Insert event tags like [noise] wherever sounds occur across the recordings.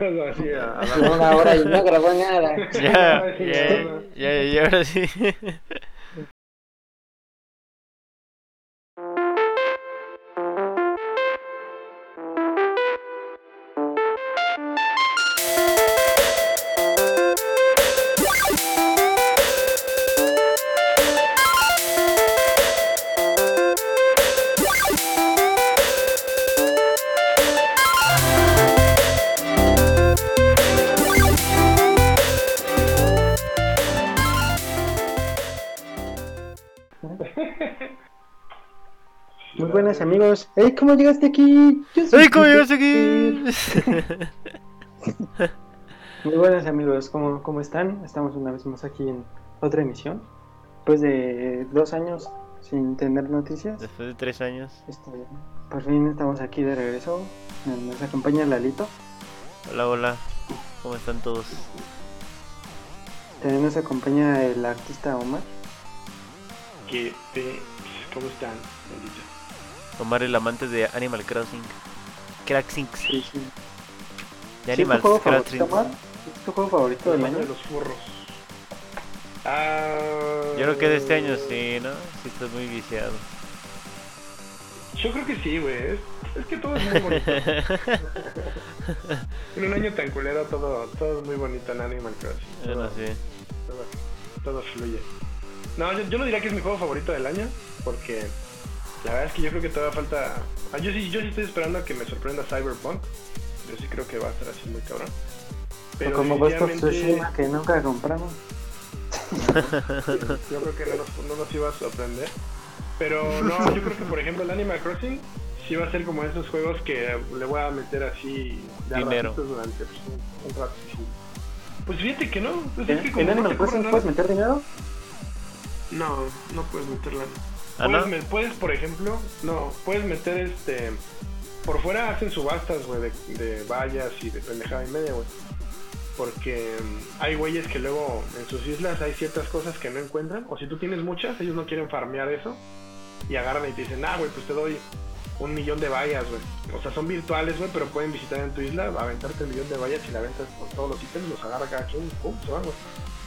Así, a- a la- una hora y no grabó nada. Ya, [laughs] Sí, ya, ya, ahora sí. Amigos. Ey, ¿cómo llegaste aquí? Yo soy ¡Ay, cómo llegaste aquí! [laughs] Muy buenas amigos, ¿cómo, ¿cómo están? Estamos una vez más aquí en otra emisión. Después de dos años sin tener noticias, Después de tres años. este, por fin estamos aquí de regreso. Nos acompaña Lalito. Hola, hola. ¿Cómo están todos? También nos acompaña el artista Omar. ¿Qué pe- ¿Cómo están? Bendito. Omar, el amante de Animal Crossing. Cracksings. Sí, sí. De ¿Sí es tu Animal Crossing. ¿Es tu juego favorito del El año? de los furros. Ah, Yo creo que de este año sí, ¿no? Sí, estás muy viciado. Yo creo que sí, güey. Es, es que todo es muy bonito. [laughs] en un año tan culero, todo, todo es muy bonito en Animal Crossing. Bueno, Todo, sí. todo, todo fluye. No, yo, yo no diría que es mi juego favorito del año, porque la verdad es que yo creo que todavía falta. Ah, yo sí, yo sí estoy esperando a que me sorprenda Cyberpunk. Yo sí creo que va a estar así muy cabrón. O como Ghost of definitivamente- Tsushima que nunca compramos. [laughs] Yo creo que no nos, no nos iba a sorprender. Pero no, yo creo que por ejemplo el Animal Crossing sí va a ser como esos juegos que le voy a meter así de Dinero. durante pues, un, un rato. sí. Pues fíjate que no. Pues ¿En, es que como Animal Crossing puedes meter dinero? No, no puedes meterla. ¿Ah, puedes, no? me- puedes, por ejemplo, no, puedes meter este. Por fuera hacen subastas, güey, de, de vallas y de pendejada y media, güey. Porque mm, hay güeyes que luego en sus islas hay ciertas cosas que no encuentran. O si tú tienes muchas, ellos no quieren farmear eso. Y agarran y te dicen, ah, güey, pues te doy un millón de vallas, güey. O sea, son virtuales, güey, pero pueden visitar en tu isla, aventarte el millón de vallas y la ventas con todos los ítems, los agarra cada quien, pum, se van, güey.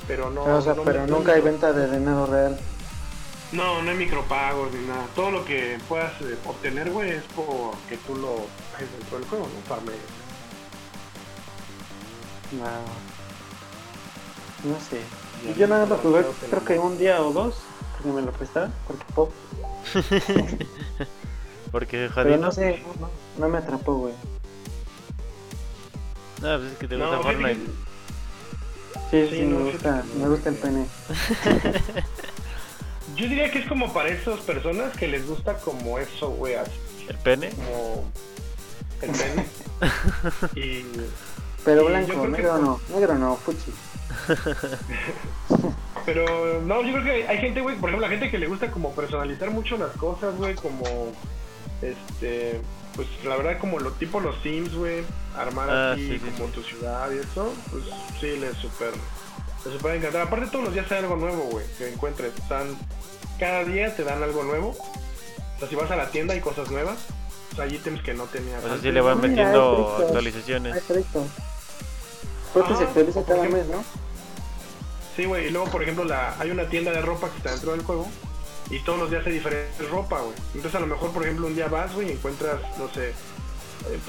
Pero no. o sea, no pero nunca hay venta de dinero real. No, no hay micropagos ni nada. Todo lo que puedas eh, obtener, güey, es porque tú lo haces dentro del juego, no farmees. No. No sé. Y yo nada más lo jugué, creo que un día o dos, porque me lo prestaron, porque pop. [laughs] Porque Pero no sé, no, no me atrapó, güey. No, pues es que te No, gusta fíjate Fortnite. Sí, Sí, sí, no, me gusta, me gusta el pene. [laughs] Yo diría que es como para esas personas que les gusta como eso, güey, así ¿El pene? como el pene. [laughs] y Pero blanco, que negro no, negro no, fuchi. [laughs] Pero no, yo creo que hay, gente, güey, por ejemplo, la gente que le gusta como personalizar mucho las cosas, güey, como este, pues la verdad como lo tipo los Sims, güey, armar Ah, así sí, sí, como sí. tu ciudad y eso, pues sí les super les super encantar. Aparte todos los días hay algo nuevo, güey, que encuentres, están cada día te dan algo nuevo. O sea, si vas a la tienda hay cosas nuevas. O sea, hay ítems que no tenías. O sea, sí le van Mira, metiendo actualizaciones. perfecto. Creo que Ajá, se actualiza por cada ejemplo- mes, ¿no? Sí, güey, y luego, por ejemplo, la, hay una tienda de ropa que está dentro del juego y todos los días hay diferentes ropa, güey. Entonces, a lo mejor, por ejemplo, un día vas, güey, y encuentras, no sé, eh,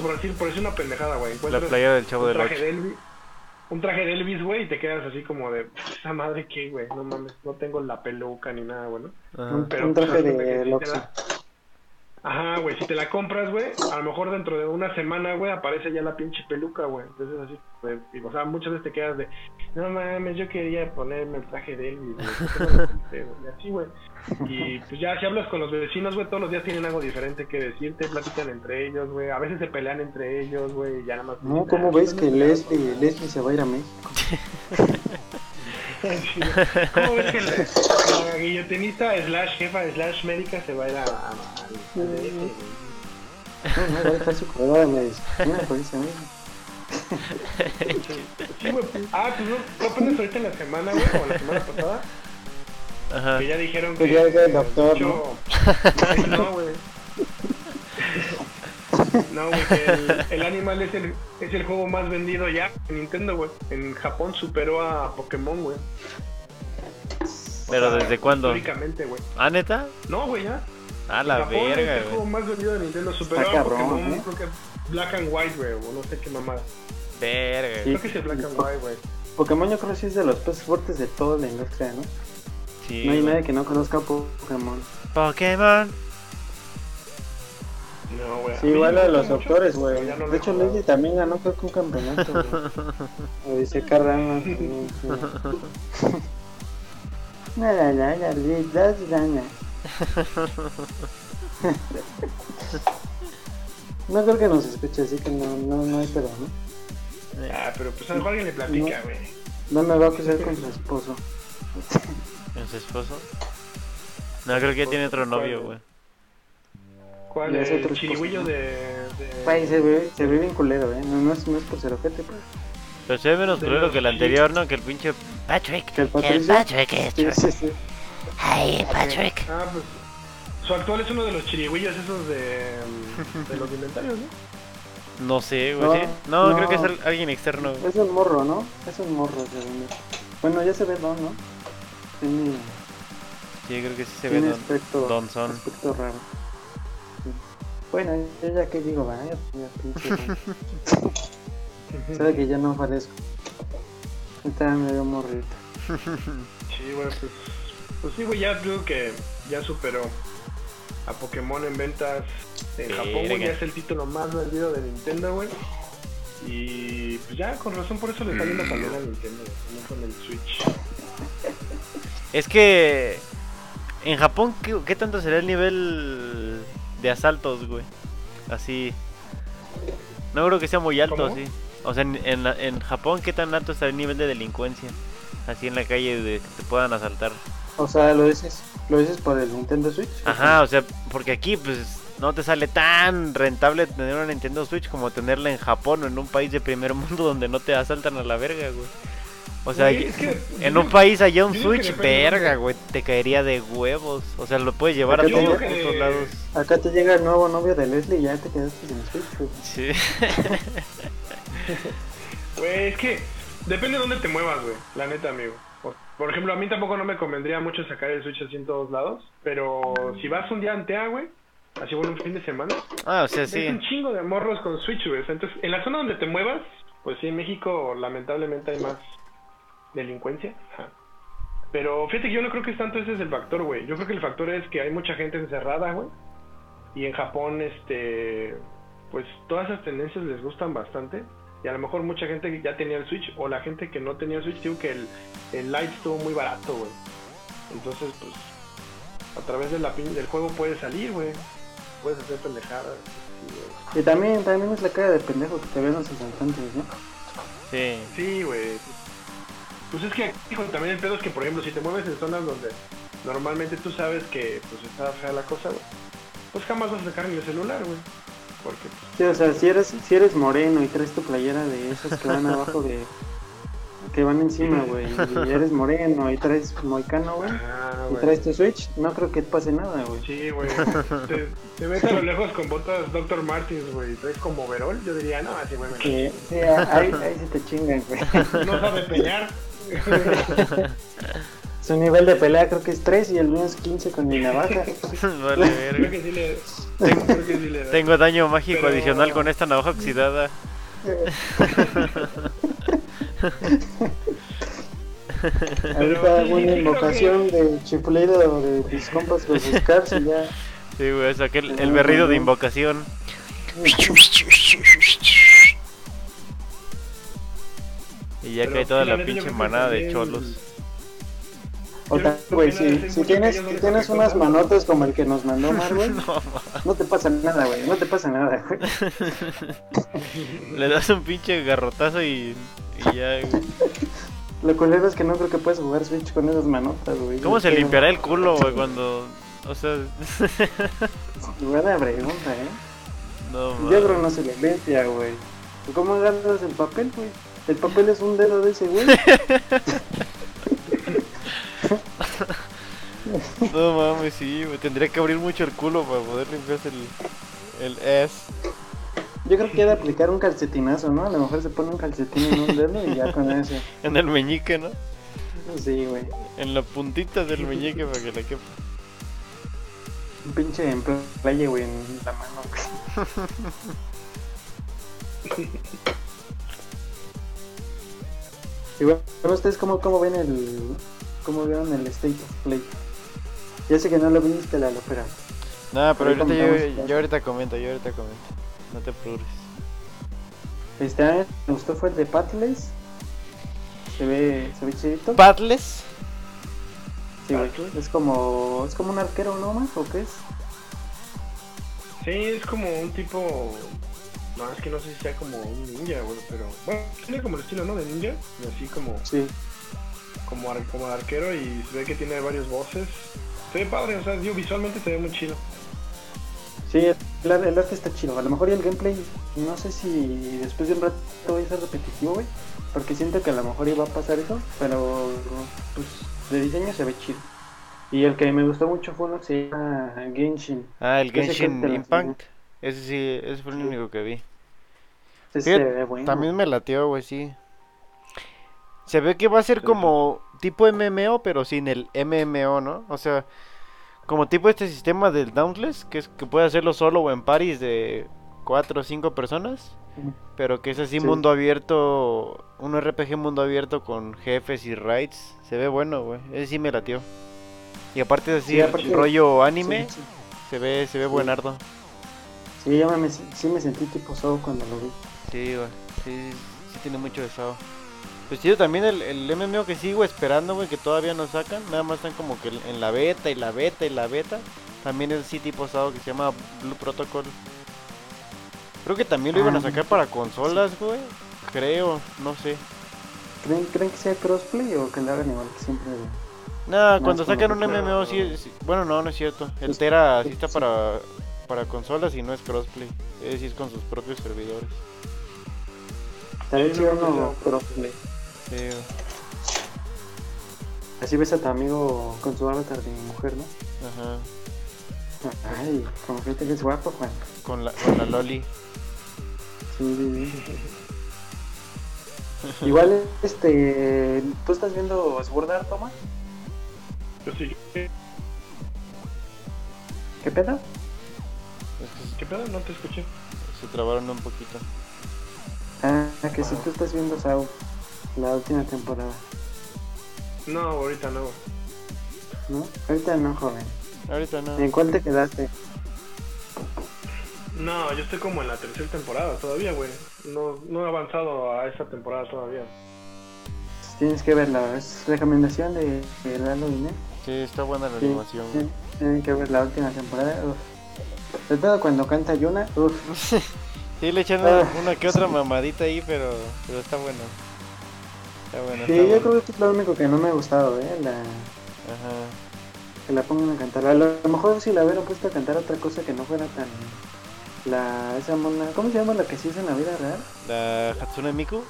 por decir, por decir una pendejada, güey, La encuentras playa del Chavo un del traje Ocho. de Elvis, un traje de Elvis, güey, y te quedas así como de, esa madre que, güey, no mames, no tengo la peluca ni nada, güey, ¿no? Ajá. Un, Pero, un pues, traje de Loxo. Ajá, güey, si te la compras, güey, a lo mejor dentro de una semana, güey, aparece ya la pinche peluca, güey. Entonces así, güey, y, o sea, muchas veces te quedas de, no mames, yo quería ponerme el traje de Elvis, güey, así, güey. Y pues ya si hablas con los vecinos, güey, todos los días tienen algo diferente que decirte, platican entre ellos, güey, a veces se pelean entre ellos, güey, ya nada más. No, ¿cómo "Ah, ves que peleando". Leslie, Leslie se va a ir a México? ¿Cómo ves que la, la guillotinista slash jefa slash médica se va a ir a... a- a- güey? No, no, va a dejar su corredor de medicina, por eso mismo. Sí, güey. Ah, pues no, no apenas ahorita en la semana, güey, o la semana pasada, Ajá. que ya dijeron Que que... ya es el doctor, mucho- No, güey. No, güey, que el, el Animal es el, es el juego más vendido ya en Nintendo, güey. En Japón superó a Pokémon, güey. O Pero sea, ¿desde cuándo? Históricamente, güey. ¿Ah, neta? No, güey, ya. A la Japón es verga, el juego güey. más vendido de Nintendo. Superó Está a cabrón, Pokémon, ¿eh? creo que Black and White, güey, o no sé qué mamada. Verga. Sí. Creo que es el Black and White, güey. Pokémon yo creo que sí es de los peces fuertes de toda la industria, ¿no? Sí, no hay nadie que no conozca Pokémon. Pokémon. No, güey. Sí, igual a los doctores, güey. no lo de he hecho, jugado. Leslie también ganó creo que un campeonato, güey. [laughs] O dice Carrama. también, sí. Nada, nada, nada, nada. No creo que nos escuche, así que no, no, no hay pero, ¿no? Ah, pero pues a lo mejor alguien le platica, güey. No me va a acusar con su esposo. [laughs] ¿Con su esposo? No, creo que ya tiene otro novio, güey. ¿Cuál es el otro chirigüillo de, de... Güey, se ve, se ve bien culero, ¿eh? No, no, es, no es por ser ojete, pues. Pero se ve menos culero que el anterior, ¿no? Que el pinche Patrick. El El. Patrick es Sí, sí, sí. Hey, Patrick. Ah, pues su actual es uno de los chirigüillos esos de, mm, de los inventarios, ¿no? No sé, güey. No, ¿sí? No, no. creo que es al- alguien externo. güey. Es un morro, ¿no? Es un morro, según. Bueno, ya se ve Don, ¿no? Sí, creo que sí se ve don, aspecto, don Son. aspecto raro. Sí. Bueno, yo ya que digo, vaya, pinche. [laughs] Sabe que ya no parezco. Está medio morrito. Sí, güey, pues, pues sí, güey, ya creo que ya superó a Pokémon en ventas en Japón, güey, ya es el título más vendido de Nintendo, güey. Y pues ya, con razón, por eso le está yendo también a Nintendo, no con el Switch. Es que en Japón, ¿qué, qué tanto será el nivel de asaltos, güey? Así. No creo que sea muy alto, ¿Cómo? así. O sea, en, en, en Japón, ¿qué tan alto está el nivel de delincuencia? Así en la calle de que te puedan asaltar. O sea, lo dices, lo dices por el Nintendo Switch. Ajá, o sea, porque aquí pues no te sale tan rentable tener una Nintendo Switch como tenerla en Japón o en un país de primer mundo [laughs] donde no te asaltan a la verga, güey. O sea, Güey, es que- en un país allá un Switch, verga, güey, te caería de huevos. O sea, lo puedes llevar a todos los que- lados. Acá te llega el nuevo novio de Leslie y ya te quedaste sin Switch, güey. Sí. [laughs] Güey, es que depende de dónde te muevas, güey, la neta, amigo. Por, por ejemplo, a mí tampoco no me convendría mucho sacar el Switch así en todos lados, pero si vas un día antea, güey, así bueno, un fin de semana, Ah, o sea, Es sí. un chingo de morros con Switch, güey. Entonces, en la zona donde te muevas, pues sí, en México lamentablemente hay más delincuencia. Ajá. Pero fíjate que yo no creo que es tanto ese es el factor, güey. Yo creo que el factor es que hay mucha gente encerrada, güey. Y en Japón, este, pues todas esas tendencias les gustan bastante. Y a lo mejor mucha gente ya tenía el Switch, o la gente que no tenía Switch, digo que el, el Lite estuvo muy barato, güey. Entonces, pues, a través de la, pin- del juego puedes salir, güey. Puedes hacer pendejadas. Y también, también es la cara de pendejo que te ven los asaltantes, ¿no? Sí. Sí, güey. Pues es que hijo, también el pedo es que, por ejemplo, si te mueves en zonas donde normalmente tú sabes que pues está fea la cosa, güey, pues jamás vas a sacar ni el celular, güey. Porque, pues, Sí, o sea, si eres, si eres moreno y traes tu playera de esas que van abajo de... que van encima, güey, y eres moreno y traes moicano, güey, ajá, y traes tu Switch, no creo que pase nada, güey. Sí, güey. te, te ves a lo lejos con botas Dr. Martins, güey, y traes como overol, yo diría, no, así, güey, Sí, sí, ahí, ahí sí te chingan, güey. no sabe pelear. [laughs] Su nivel de pelea creo que es 3 y el mío es 15 con mi navaja. [laughs] vale, creo verga. que sí le, [laughs] creo que sí le da. Tengo daño mágico Pero- adicional con esta navaja oxidada. Ahorita hago una creo invocación de chiflido de mis compas con sus cars y ya. Sí, güey, saqué el, el berrido de invocación. Ya Pero cae toda la pinche manada de cholos. O tal, güey, si, si tienes, si tienes unas manotas como el que nos mandó [laughs] Marvel, no te pasa nada, güey, no te pasa nada, güey. [laughs] Le das un pinche garrotazo y, y ya, güey. Lo culero es que no creo que puedes jugar Switch con esas manotas, güey. ¿Cómo se limpiará el culo, güey, cuando... O sea... [laughs] Buena pregunta, eh. no, Yo creo que no se le limpia, güey. ¿Cómo agarras el papel, güey? El papel es un dedo de ese güey. [laughs] No mames, sí, güey. Tendría que abrir mucho el culo para poder limpiarse el, el S. Yo creo que ha de aplicar un calcetinazo, ¿no? A lo mejor se pone un calcetín en un dedo y ya con ese. [laughs] En el meñique, ¿no? Sí, güey. En la puntita del meñique para que le quepa. Un pinche en playa, güey, en la mano. [laughs] Y bueno, ¿ustedes cómo, cómo ven el... cómo vieron el State of Play? Ya sé que no lo viste, la pero... Nada, pero Ahorita yo, yo ahorita comento, yo ahorita comento. No te apures. Este año me gustó fue el de Patles. Se ve, se ve chidito. ¿Padles? Sí, güey. Patles. Es como, es como un arquero, ¿no, más? ¿O qué es? Sí, es como un tipo. No, es que no sé si sea como un ninja, güey, pero. Bueno, tiene como el estilo, ¿no? De ninja. Y así como, Sí. como, ar- como arquero y se ve que tiene varios voces. Se ve padre, o sea, digo, visualmente se ve muy chido. Sí, el, ar- el arte está chido. A lo mejor y el gameplay, no sé si después de un rato voy a ser repetitivo, güey. Porque siento que a lo mejor iba a pasar eso, pero pues de diseño se ve chido. Y el que me gustó mucho fue uno que se llama Genshin. Ah, el Genshin Impact. Ese sí, ese fue el único que vi. Se ve bueno. También me latió, güey, sí. Se ve que va a ser como tipo MMO, pero sin el MMO, ¿no? O sea, como tipo este sistema del Dauntless, que es que puede hacerlo solo o en paris de 4 o 5 personas, pero que es así Sí. mundo abierto, un RPG mundo abierto con jefes y raids. Se ve bueno, güey. Ese sí me latió. Y aparte es así, Sí, aparte- rollo anime, Sí, se ve se ve buenardo. Sí, ya me, sí me sentí tipo Sao cuando lo vi. Sí, güey. Sí, sí tiene mucho de SAO. Pues tío, también el, el MMO que sigo esperando, güey, que todavía no sacan. Nada más están como que en la beta y la beta y la beta. También es así tipo SAO que se llama Blue Protocol. Creo que también lo iban a Ah, sacar para consolas, güey. Creo, no sé. ¿Creen, ¿Creen que sea crossplay o que lo hagan igual que siempre? Nada, cuando sacan un MMO sí, sí- Bueno, no, no es cierto. El Tera sí está sí. para, para consolas y no es crossplay. Es decir, con sus propios servidores. Estaría Sí, chido no, crossplay. Sí. Así ves a tu amigo con su avatar de mujer, ¿no? Ajá. Ay, como que es guapo, Juan. Con la, con la Loli. Sí, sí, sí. Igual, este, ¿tú estás viendo Sword Art, Toma? Yo sí. ¿Qué, ¿Qué pedo? Qué pedo? No te escuché. se trabaron un poquito. Ah, que si tú estás viendo Sao, la última temporada, No, ahorita no. ¿no? Ahorita no, joven. Ahorita no. ¿En cuál te quedaste? No, yo estoy como en la tercera temporada todavía, güey. No, no he avanzado a esa temporada todavía. Tienes que verla, es recomendación de, de Lalo Inés. Sí, está buena la Sí, animación. güey. sí, Tienen que ver la última temporada. Uf. Sobre todo cuando canta Yuna. Uf. [laughs] Sí, le echan Ah. una, una que otra mamadita ahí, pero, pero está bueno. Está bueno, Sí, está yo bueno. creo que es lo único que no me ha gustado, ¿eh? La, Ajá. que la pongan a cantar. A lo, a lo mejor si la hubieran puesto a cantar otra cosa que no fuera tan. La. Esa mona. ¿Cómo se llama la que sí es en la vida real? La Hatsune Miku.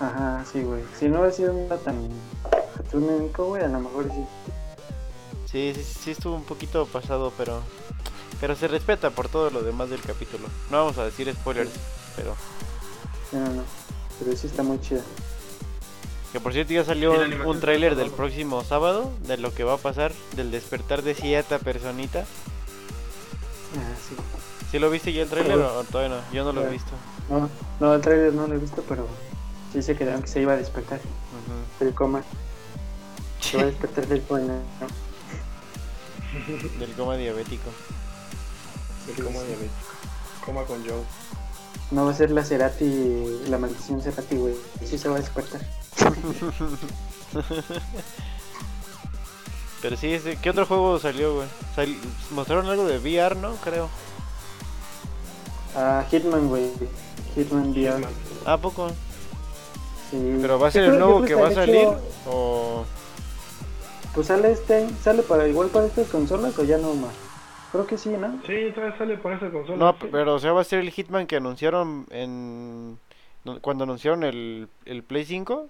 Ajá, sí, güey. Si no hubiera sido una tan. Hatsune Miku, güey, a lo mejor sí. Sí, sí, sí estuvo un poquito pasado, pero pero se respeta por todo lo demás del capítulo. No vamos a decir spoilers, pero No, no, no. Pero sí está muy chida. que por cierto ya salió un- tráiler del próximo sábado de lo que va a pasar del despertar de cierta personita. Ah, sí. ¿Sí lo viste ya el tráiler o todavía no? Yo no lo he visto. No, no, el trailer no lo he visto, pero sí se quedaron que se iba a despertar Ujú. del coma. [laughs] Se va a despertar del coma. ¿no? Del coma diabético. El coma diabético. Coma con Joe. No va a ser la Cerati, la maldición Cerati, güey. Sí se va a despertar. [laughs] Pero sí, ¿qué otro juego salió, güey? Sal- mostraron algo de VR, ¿no? Creo. Ah, Hitman, güey. Hitman VR. Hitman. ¿A poco? Sí. ¿Pero va a ser el nuevo yo que va a salir? hecho- ¿O...? Pues sale este, sale para igual para estas consolas o ya no más. Creo que sí, ¿no? Sí, todavía sale para esa consola. No, sí. pero o sea, va a ser el Hitman que anunciaron en... Cuando anunciaron el, el Play 5.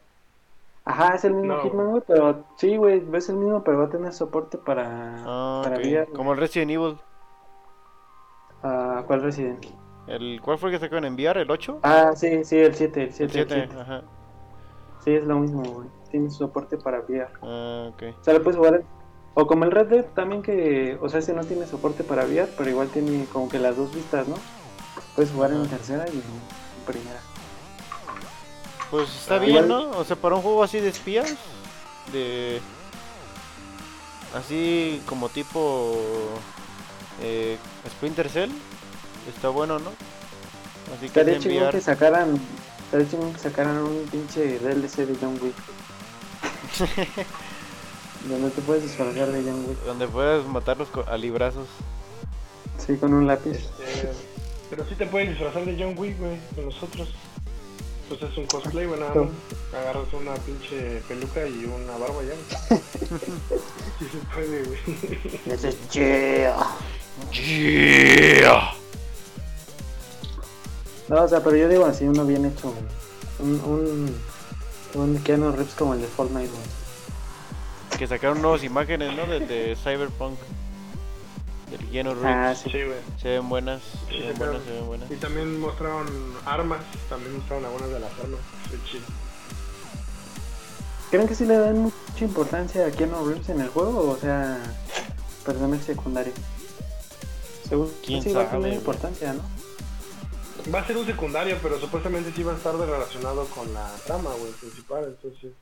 Ajá, es el mismo No. Hitman, güey, pero sí, güey, es el mismo, pero va a tener soporte para, Ah, para ok. VR. Como el Resident Evil. Ah, ¿Cuál Resident? El, ¿Cuál fue el que sacaron en VR? ¿El 8? Ah, sí, sí, el 7, el 7. el 7, ajá. Sí, es lo mismo, güey. Tiene soporte para VR. Ah, ok. O sea, lo puedes jugar. O como el Red Dead también que. O sea, ese no tiene soporte para VR, pero igual tiene como que las dos vistas, ¿no? Puedes jugar en tercera y en primera. Pues está Ah, bien, ¿no? O sea, para un juego así de espías, de... Así como tipo... Eh, Splinter Cell, está bueno, ¿no? Así que Estaría es chingón que sacaran. Estaría chingón que sacaran un pinche DLC de John Wick. [laughs] Donde te puedes disfrazar de John Wick. Donde puedas matarlos a librazos. Sí, con un lápiz. Este, pero sí te puedes disfrazar de John Wick, güey, con nosotros. Pues es un cosplay, güey, nada más. Agarras una pinche peluca y una barba ya. güey. [laughs] sí se puede, güey. Ese es chido. Yeah. No, o sea, pero yo digo así, uno bien hecho. Un, un, un Keanu Reeves como el de Fortnite, güey. Que sacaron nuevas imágenes, ¿no? De, de Cyberpunk. Del Keanu Reeves. Ah, sí. Sí, güey. Se ven buenas, se Sí, ven buenas, se ven buenas. Y también mostraron armas, también mostraron algunas de las armas. Fue chido. ¿Creen que sí le dan mucha importancia a Keanu Reeves en el juego? O sea, personaje secundario. Según ¿Quién sí va a sabe, tener importancia, ¿no? Va a ser un secundario, pero supuestamente sí va a estar relacionado con la trama, güey, principal, entonces...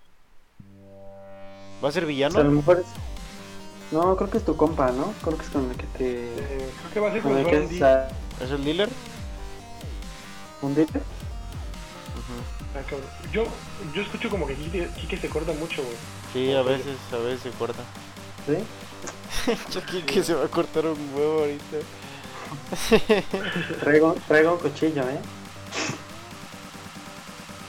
¿Va a ser O villano? sea, a lo mejor es... No, creo que es tu compa, ¿no? Creo que es con el que te... Eh, creo que va a ser Con el si que es a- ¿Es el dealer? un. Ujú. Ah. Yo, yo escucho como que Kike, Kike se corta mucho, güey. Sí, a veces, a veces se corta. ¿Sí? [laughs] Chucky que se va a cortar un huevo ahorita. [laughs] Traigo, traigo un cuchillo, ¿eh?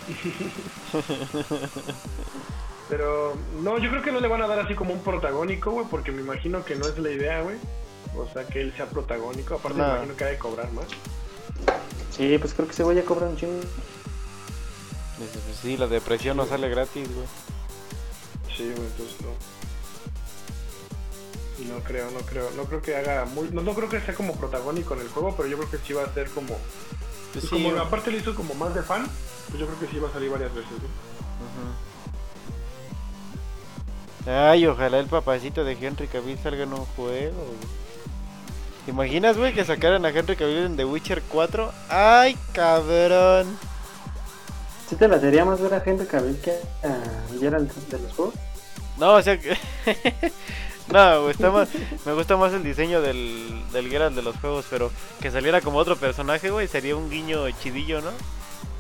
[laughs] Pero no, yo creo que no le van a dar así como un protagónico, güey, porque me imagino que no es la idea, güey. O sea, que él sea protagónico. Aparte, No. me imagino que ha de cobrar más. Sí, pues creo que ese güey ya cobra un chingo. Pues sí, la depresión no sale gratis, güey. Sí, güey, entonces no. No creo, no creo, no creo que haga muy, no, no creo que sea como protagónico en el juego, pero yo creo que sí va a ser como, Pues sí, como aparte le hizo como más de fan, pues yo creo que sí va a salir varias veces, güey. Ujú. Ay, ojalá el papacito de Henry Cavill salga en un juego. ¿Te imaginas, güey, que sacaran a Henry Cavill en The Witcher 4? ¡Ay, cabrón! ¿Sí te la sería más ver a Henry Cavill que a Geralt de los juegos? No, o sea que... [laughs] no, está más... me gusta más el diseño del, del Geralt de los juegos, pero que saliera como otro personaje, güey, sería un guiño chidillo, ¿no?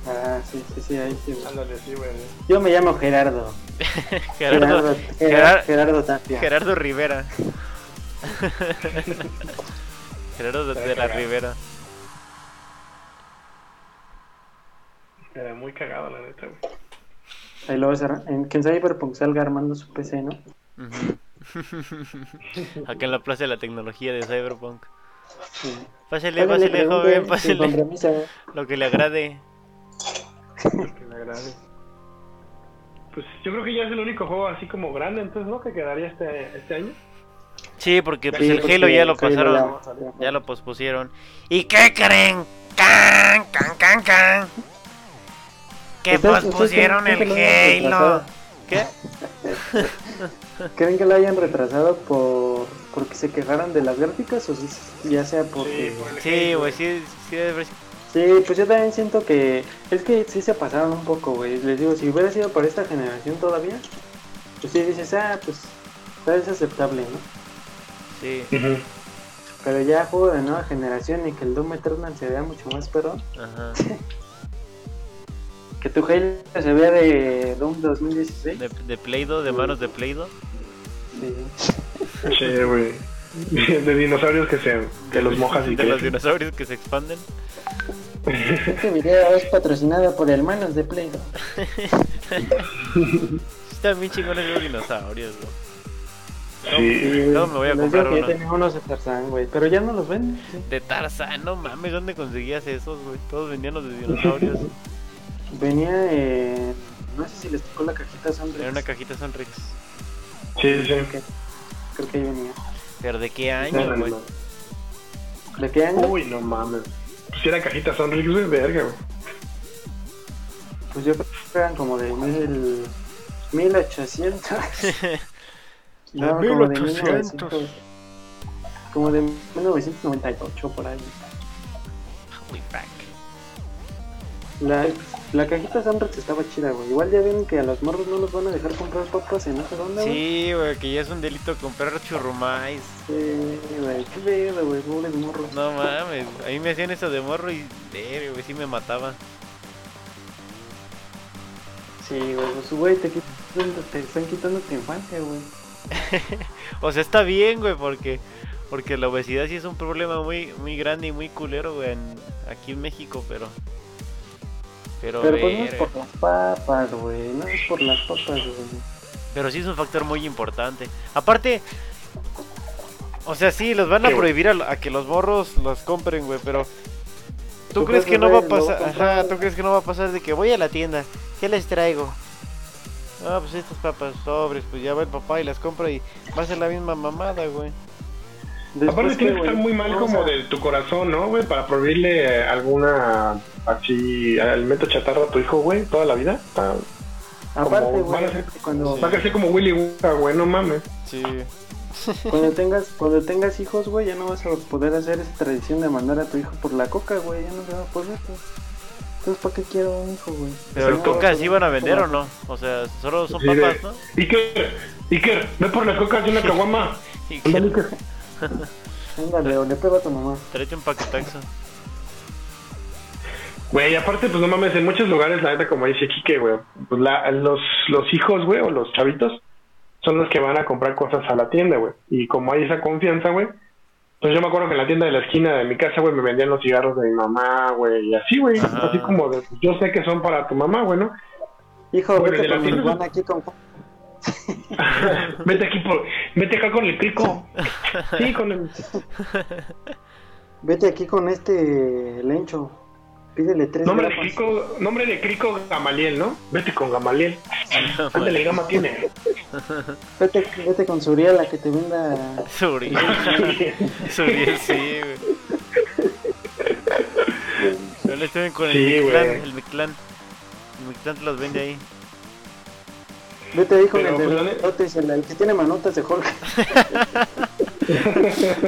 Ah, sí, sí, sí, ahí sí. güey. Ándale, sí, güey. Yo me llamo Gerardo. [laughs] Gerardo, Gerardo, Gerar- Gerardo Tapia. Gerardo Rivera. [laughs] Gerardo de, la. Rivera. Era muy cagado, la neta, güey. Ahí lo vas a... En que en Cyberpunk salga armando su PC, ¿no? [laughs] Acá en la Plaza de la Tecnología de Cyberpunk. Sí. Pásale, Pásale, pásale, joven, pásale. Lo que le agrade. Que le agrade. Pues yo creo que ya es el único juego así como grande, entonces, ¿no? Que quedaría este, este año. Sí, porque pues Sí, el Halo ya lo pasaron. ya- Ya lo pospusieron. ¿Y qué creen? ¡Can, can, can, can! Que ¿Ustedes- ustedes pospusieron creen el que Halo. ¿Qué? [laughs] ¿Creen que lo hayan retrasado por porque se quejaron de las gráficas o si ya sea porque... Sí, por güey, sí, sí debe haber- Sí, pues yo también siento que es que sí se pasaron un poco, güey. Les digo, si hubiera sido para esta generación todavía, pues sí dices, ah, pues tal vez aceptable, ¿no? Sí. Pero ya juego de nueva generación y que el Doom Eternal se vea mucho más perro. ajá. [laughs] Que tu Halo se vea de Doom 2016. De, de Play-Doh, de manos de Play-Doh. Sí. Sí, güey. De dinosaurios que se que los mojas y De los que dinosaurios que se expanden. Este video es patrocinado por hermanos de Play. [laughs] Están bien chingones los dinosaurios, güey. Sí. No, me voy a comprar digo que uno. ya tenía unos de Tarzán, güey. Pero ya no los ven. sí. De Tarzán, no mames, ¿dónde conseguías esos, güey? Todos vendían los de dinosaurios. [laughs] Venía en... No sé si les tocó la cajita Sonrix. Era una cajita Sonrix. Sí, sí. Creo que, creo que ahí venía. ¿Pero de qué año, güey? ¿De qué año? Uy, no mames. Si era cajita Sonrix, güey, verga, güey. Pues yo creo que eran como de mil, 1800. De [laughs] [laughs] No, como de 1800. 1900. Como de 1998 por ahí. Way back. La, la cajita Sunrex estaba chida, güey. Igual ya ven que a los morros no los van a dejar comprar papas en esa onda, güey. Sí, güey, que ya es un delito comprar churrumais. Sí, güey. Qué pedo, güey. Pobres morros. No mames, a mí me hacían eso de morro y verga, güey, sí me mataba. Sí, güey. Pues, güey, te, quitan- te están quitando tu infancia, güey. [laughs] O sea, está bien, güey, porque porque la obesidad sí es un problema muy muy grande y muy culero, güey, en- aquí en México, pero pero Pero pues no es por las papas, güey. No es por las papas, güey. Pero sí es un factor muy importante. Aparte, o sea, sí, los van a prohibir a, a que los morros los compren, güey, pero ¿tú Tu crees jefe, que no va a pasar? Ajá, ¿tú crees que no va a pasar de que voy a la tienda? ¿Qué les traigo? Ah, pues estas papas sobres, pues ya va el papá y las compra y va a ser la misma mamada, güey. Aparte ¿qué, tienes que estar muy mal No, como o sea, de tu corazón, ¿no, güey? Para prohibirle alguna así alimento chatarra a tu hijo, güey, toda la vida. Ah, Aparte, como güey, van a ser- cuando, Va a crecer como Willy Wonka, güey, no mames. Sí. cuando tengas cuando tengas hijos, güey, ya no vas a poder hacer esa tradición de mandar a tu hijo por la coca, güey. Ya no se va a poder, güey. Entonces, ¿para qué quiero un hijo, güey? Pero Si el no, coca sí van a vender o no? O sea, solo son Sí, papas, ¿no? Iker, Iker, ve por las cocas de una [laughs] caguama. Iker. Ándale, o le pego a tu mamá. tráete un paquetaxo. Güey, aparte, pues no mames, en muchos lugares, la neta, como dice Kike, güey, pues la, los, los hijos, güey, o los chavitos, son los que van a comprar cosas a la tienda, güey. Y como hay esa confianza, güey, pues yo me acuerdo que en la tienda de la esquina de mi casa, güey, me vendían los cigarros de mi mamá, güey, y así, güey. Así como de, yo sé que son para tu mamá, güey, ¿no? Hijo, mi tienda- hermana aquí con... [laughs] vete aquí, por, vete acá con el crico. Sí, con el... Vete aquí con este lencho. Pídele tres Nombre de crico, nombre de crico Gamaliel, ¿no? Vete con Gamaliel. [laughs] Ándale, Gama tiene. Vete, vete con Suriel a que te venda... Suriel. [laughs] Suriel, sí, güey. Yo le estoy con el Sí, Mictlán, el Mictlán. El Mictlán te los vende ahí. Vete ahí con Pero, el de el, el que tiene manotas de Hulk. [laughs]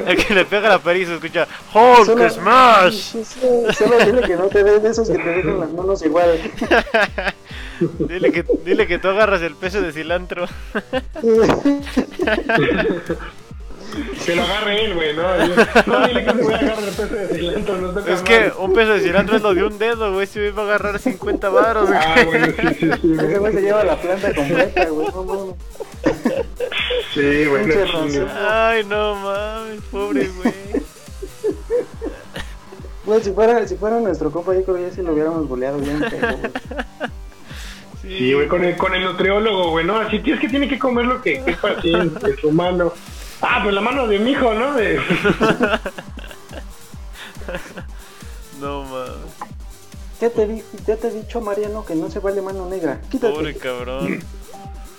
El que le pega la se escucha Hulk Solo- Smash. Sí, sí, Solo dile que no te des de esos que te dejan las manos igual. [laughs] Dile que, dile que tú agarras el peso de cilantro. [laughs] Que lo agarre él, güey, ¿no? [laughs] No, dile que me voy a agarrar el peso de cilantro, no toca Es que un peso de cilantro es lo de un dedo, güey. Si me va a agarrar 50 varos, güey. Ah, bueno, sí, sí, sí. Ese güey. güey se lleva la planta completa, güey. No mames. Sí, güey. No. Ay, no mames, pobre güey. Güey, si fuera, si fuera nuestro compa, yo creo que ya si lo hubiéramos boleado bien, pero, güey. Sí, güey, con el, con el nutriólogo, güey, ¿no? Así, es que tiene que comer lo que es para ti, de su mano. Ah, pues la mano de mi hijo, ¿no? De... [laughs] No mames, Ya te, ya te he dicho, Mariano, que no se vale mano negra. Quítate. pobre cabrón.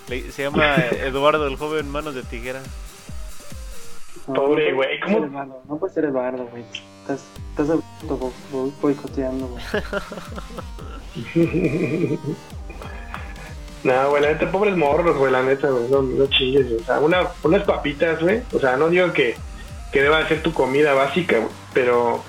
Le- se llama Eduardo, el joven manos de tijera. No, Pobre no güey, puede ¿cómo? ser Eduardo, No puede ser Eduardo, güey. Estás, estás boicoteando, güey. [laughs] No, güey, la neta, pobres morros, güey, la neta, güey, no, no chingues, o sea, una, unas papitas, güey, o sea, no digo que, que deba de ser tu comida básica, güey, pero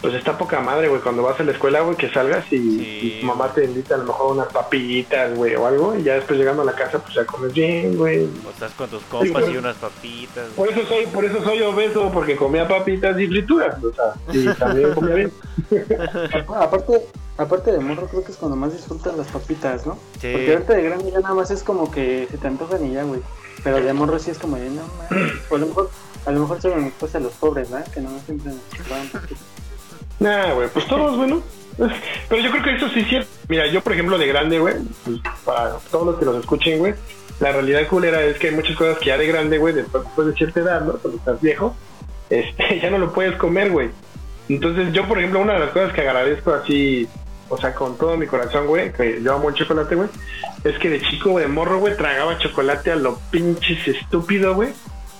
pues está poca madre, güey, cuando vas a la escuela, güey, que salgas y, Sí, y tu mamá te invita a lo mejor unas papitas, güey, o algo, y ya después llegando a la casa, pues ya comes bien, güey. O estás con tus compas y unas papitas. Por eso soy, por eso soy obeso, porque comía papitas y frituras, o sea, y también comía bien. [laughs] Aparte, aparte de morro, creo que es cuando más disfrutas las papitas, ¿no? Sí. Porque ahorita de grande ya nada más es como que se te antojan y ya, güey. Pero de morro sí es como de, no mames. O a lo mejor, a lo mejor solo nos pasa a los pobres, ¿verdad? Que no siempre nos dan papitas. Nah, güey, pues todos, bueno. [laughs] Pero yo creo que eso sí es cierto. Mira, yo por ejemplo de grande, güey, pues, para todos los que nos escuchen, güey, la realidad culera es que hay muchas cosas que ya de grande, güey, después, de cierta edad, ¿no? Cuando estás viejo, [laughs] este, ya no lo puedes comer, güey. Entonces yo, por ejemplo, una de las cosas que agradezco así, o sea, con todo mi corazón, güey, que yo amo el chocolate, güey, es que de chico, de morro, güey, tragaba chocolate a lo pinches estúpido, güey.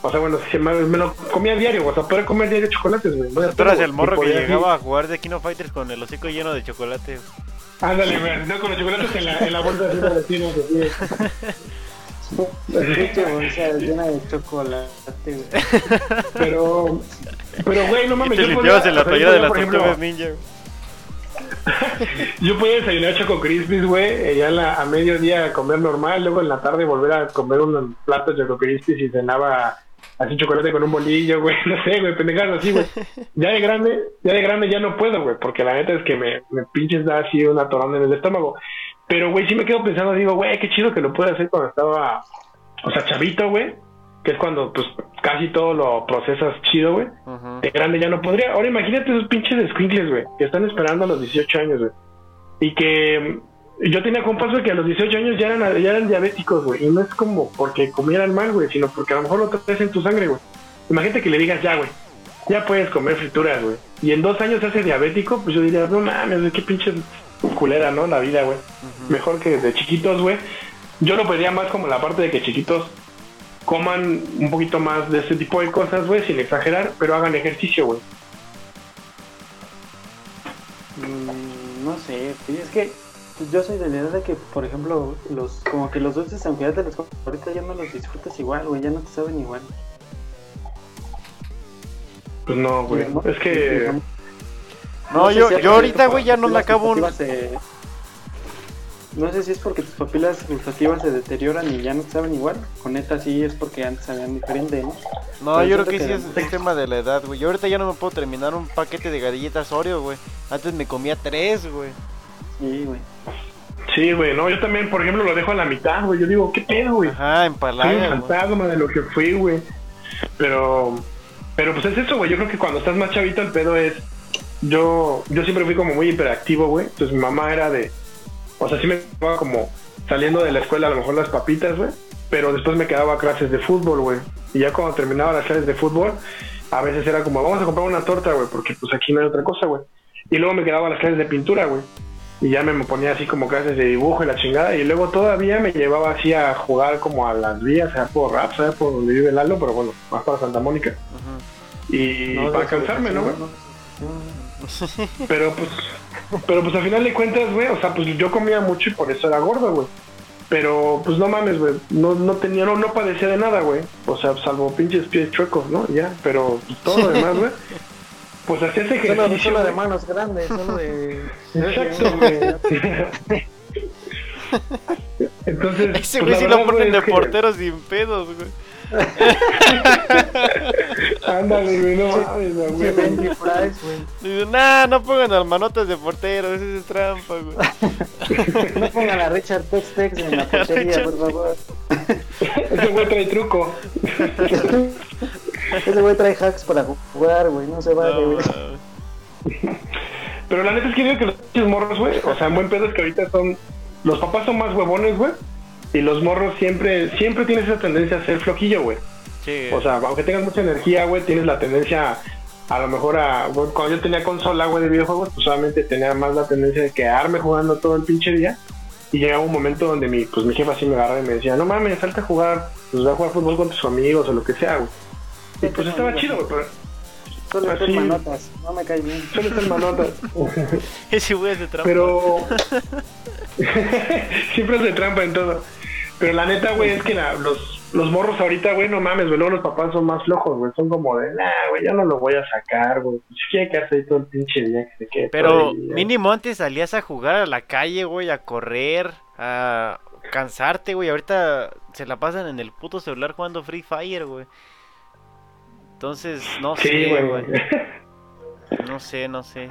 O sea, bueno, si me, me lo comía diario, güey. O sea, podía comer diario chocolates, güey. No, Tú eras el morro y que llegaba a jugar de Kino Fighters con el hocico lleno de chocolate. Ándale, güey. No, con los chocolates en la, en la bolsa de vecinos, bolsa llena de chocolate, güey. Pero, pero, güey, no Y mames. te yo limpiabas podía- en la o sea, yo toallera de las tortugas ninja. [laughs] Yo podía desayunar Choco Crispies, güey, eh, ya la- a mediodía comer normal, luego en la tarde volver a comer un plato de Choco Crispies y cenaba así chocolate con un bolillo, güey, [laughs] no sé, güey, pendejadas así, güey. [laughs] Ya de grande, ya de grande ya no puedo, güey, porque la neta es que me, me pinches da así una torón en el estómago. Pero, güey, sí me quedo pensando, digo, güey, qué chido que lo pude hacer cuando estaba, o sea, chavito, güey, que es cuando, pues, casi todo lo procesas chido, güey de grande ya no podría. Ahora imagínate esos pinches squinkles, güey, que están esperando a los 18 años, güey. Y que yo tenía compas, que a los 18 años ya eran, ya eran diabéticos, güey. Y no es como porque comieran mal, güey, sino porque a lo mejor lo traes en tu sangre, güey. Imagínate que le digas, ya, güey, ya puedes comer frituras, güey. Y en dos años se hace diabético, pues yo diría, no mames, qué pinche culera, ¿no? La vida, güey. Mejor que de chiquitos, güey. Yo lo pediría más como la parte de que chiquitos coman un poquito más de ese tipo de cosas, güey, sin exagerar, pero hagan ejercicio, güey. Mm, no sé, es que yo soy de la idea de que, por ejemplo, los como que los dulces, aunque ya te los ahorita ya no los disfrutas igual, güey, ya no te saben igual. Pues no, güey. ¿no? Es que. No, sé yo, si yo ahorita, güey, ya no me acabo se- No sé si es porque tus papilas gustativas se deterioran y ya no te saben igual. Con neta sí es porque antes sabían diferente, ¿no? No, Pero yo creo siento que sí que- es el tema de la edad, güey. Yo ahorita ya no me puedo terminar un paquete de galletas Oreo, güey. Antes me comía tres, güey. Sí, güey. Sí, güey, no, yo también, por ejemplo, lo dejo a la mitad, güey. Yo digo, ¿qué pedo, güey? Ajá, Soy un empalaga, güey. fantasma de lo que fui, güey. Pero. Pero pues es eso, güey. Yo creo que cuando estás más chavito, el pedo es. Yo, yo siempre fui como muy hiperactivo, güey. Entonces mi mamá era de. O sea, sí me quedaba como saliendo de la escuela, a lo mejor las papitas, güey. Pero después me quedaba a clases de fútbol, güey. Y ya cuando terminaba las clases de fútbol, a veces era como, vamos a comprar una torta, güey, porque pues aquí no hay otra cosa, güey. Y luego me quedaba a las clases de pintura, güey. Y ya me ponía así como clases de dibujo y la chingada. Y luego todavía me llevaba así a jugar como a las vías, sea por rap, sea por donde vive Lalo, pero bueno, más para Santa Mónica. Ujú. Y No, para cansarme, ¿no, güey? Pero pues, pero pues al final de cuentas, güey, o sea, pues yo comía mucho y por eso era gordo, güey. Pero pues no mames, güey, no, no tenía, no, no padecía de nada, güey. O sea, salvo pinches pies chuecos, ¿no? Ya, pero pues, todo lo demás, güey. [laughs] Pues hacías Solo, ejercicio. solo de güey. manos grandes, solo de... Exacto, güey. [laughs] Entonces, Ese pues, güey la sí lo ponen güey, de es que- portero sin pedos, güey. [laughs] Ándale, güey, no mames, güey. Nah, no pongan al manotas de portero, ese es trampa, güey. [laughs] No pongan a Richard Tex Tex en la portería, por favor. Ese güey trae truco. Ese güey trae hacks para jugar, güey, no se vale, No, güey. mames. [laughs] Pero la neta es que digo que los pinches morros, güey, o sea, en buen pedo es que ahorita son. Los papás son más huevones, güey. Y los morros siempre, siempre tienes esa tendencia a ser floquillo, güey. Sí. O sea, aunque tengas mucha energía, güey, tienes la tendencia a lo mejor a. bueno, cuando yo tenía consola, güey, de videojuegos, pues solamente tenía más la tendencia de quedarme jugando todo el pinche día. Y llegaba un momento donde mi, pues mi jefa así me agarraba y me decía, no mames, salta a jugar, pues ve a jugar fútbol con tus amigos o lo que sea, güey. Y pues estaba chido, güey, pero Solo hacer manotas, no me cae bien. suele ser manotas. [laughs] ese güey es de trampa. Pero [laughs] siempre hace trampa en todo. Pero la neta, güey, es que la- los, los morros ahorita, güey, no mames, güey, luego los papás son más flojos, güey. Son como de, nah, güey, ya no lo voy a sacar, güey. Pues si quiere quedarse ahí todo el pinche día que se quede. Pero día. mínimo antes salías a jugar a la calle, güey, a correr, a cansarte, güey. Ahorita se la pasan en el puto celular jugando Free Fire, güey. Entonces, no Sí, sé, güey. güey. [laughs] No sé, no sé.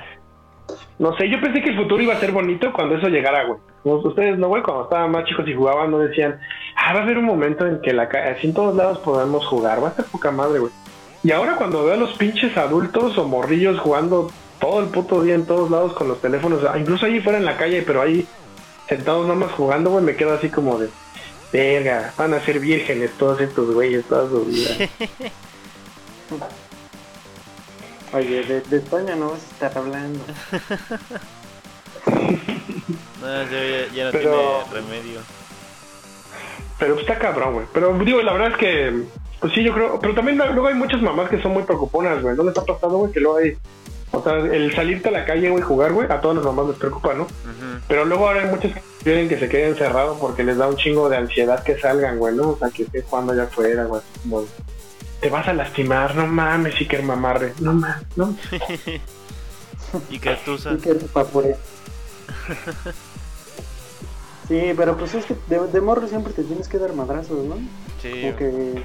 No sé, yo pensé que el futuro iba a ser bonito cuando eso llegara, güey. Ustedes no, güey, cuando estaban más chicos y jugaban, no decían, ah, va a haber un momento en que la ca- así en todos lados podemos jugar, va a ser poca madre, güey. Y ahora cuando veo a los pinches adultos o morrillos jugando todo el puto día en todos lados con los teléfonos, ah, incluso ahí fuera en la calle, pero ahí sentados nada más jugando, güey, me quedo así como de, verga, van a ser vírgenes todos estos güeyes toda su vida. [laughs] Oye, de, de España no vas a estar hablando. [laughs] No, ya, ya no Pero- tiene remedio. Pero está cabrón, güey. Pero digo, la verdad es que Pues sí, yo creo. Pero también luego hay muchas mamás que son muy preocuponas, güey. ¿No les ha pasado, güey? Que luego hay. O sea, el salirte a la calle, güey, jugar, güey, a todas las mamás les preocupa, ¿no? Pero luego ahora hay muchas que quieren que se queden encerrados porque les da un chingo de ansiedad que salgan, güey, ¿no? O sea, que estés jugando allá afuera, güey. Como, te vas a lastimar, no mames, sí que mamarre. No mames, no. [laughs] Y que tú Y que pa' puré. Sí, pero pues es que de, de morro siempre te tienes que dar madrazos, ¿no? Sí, Como güey. que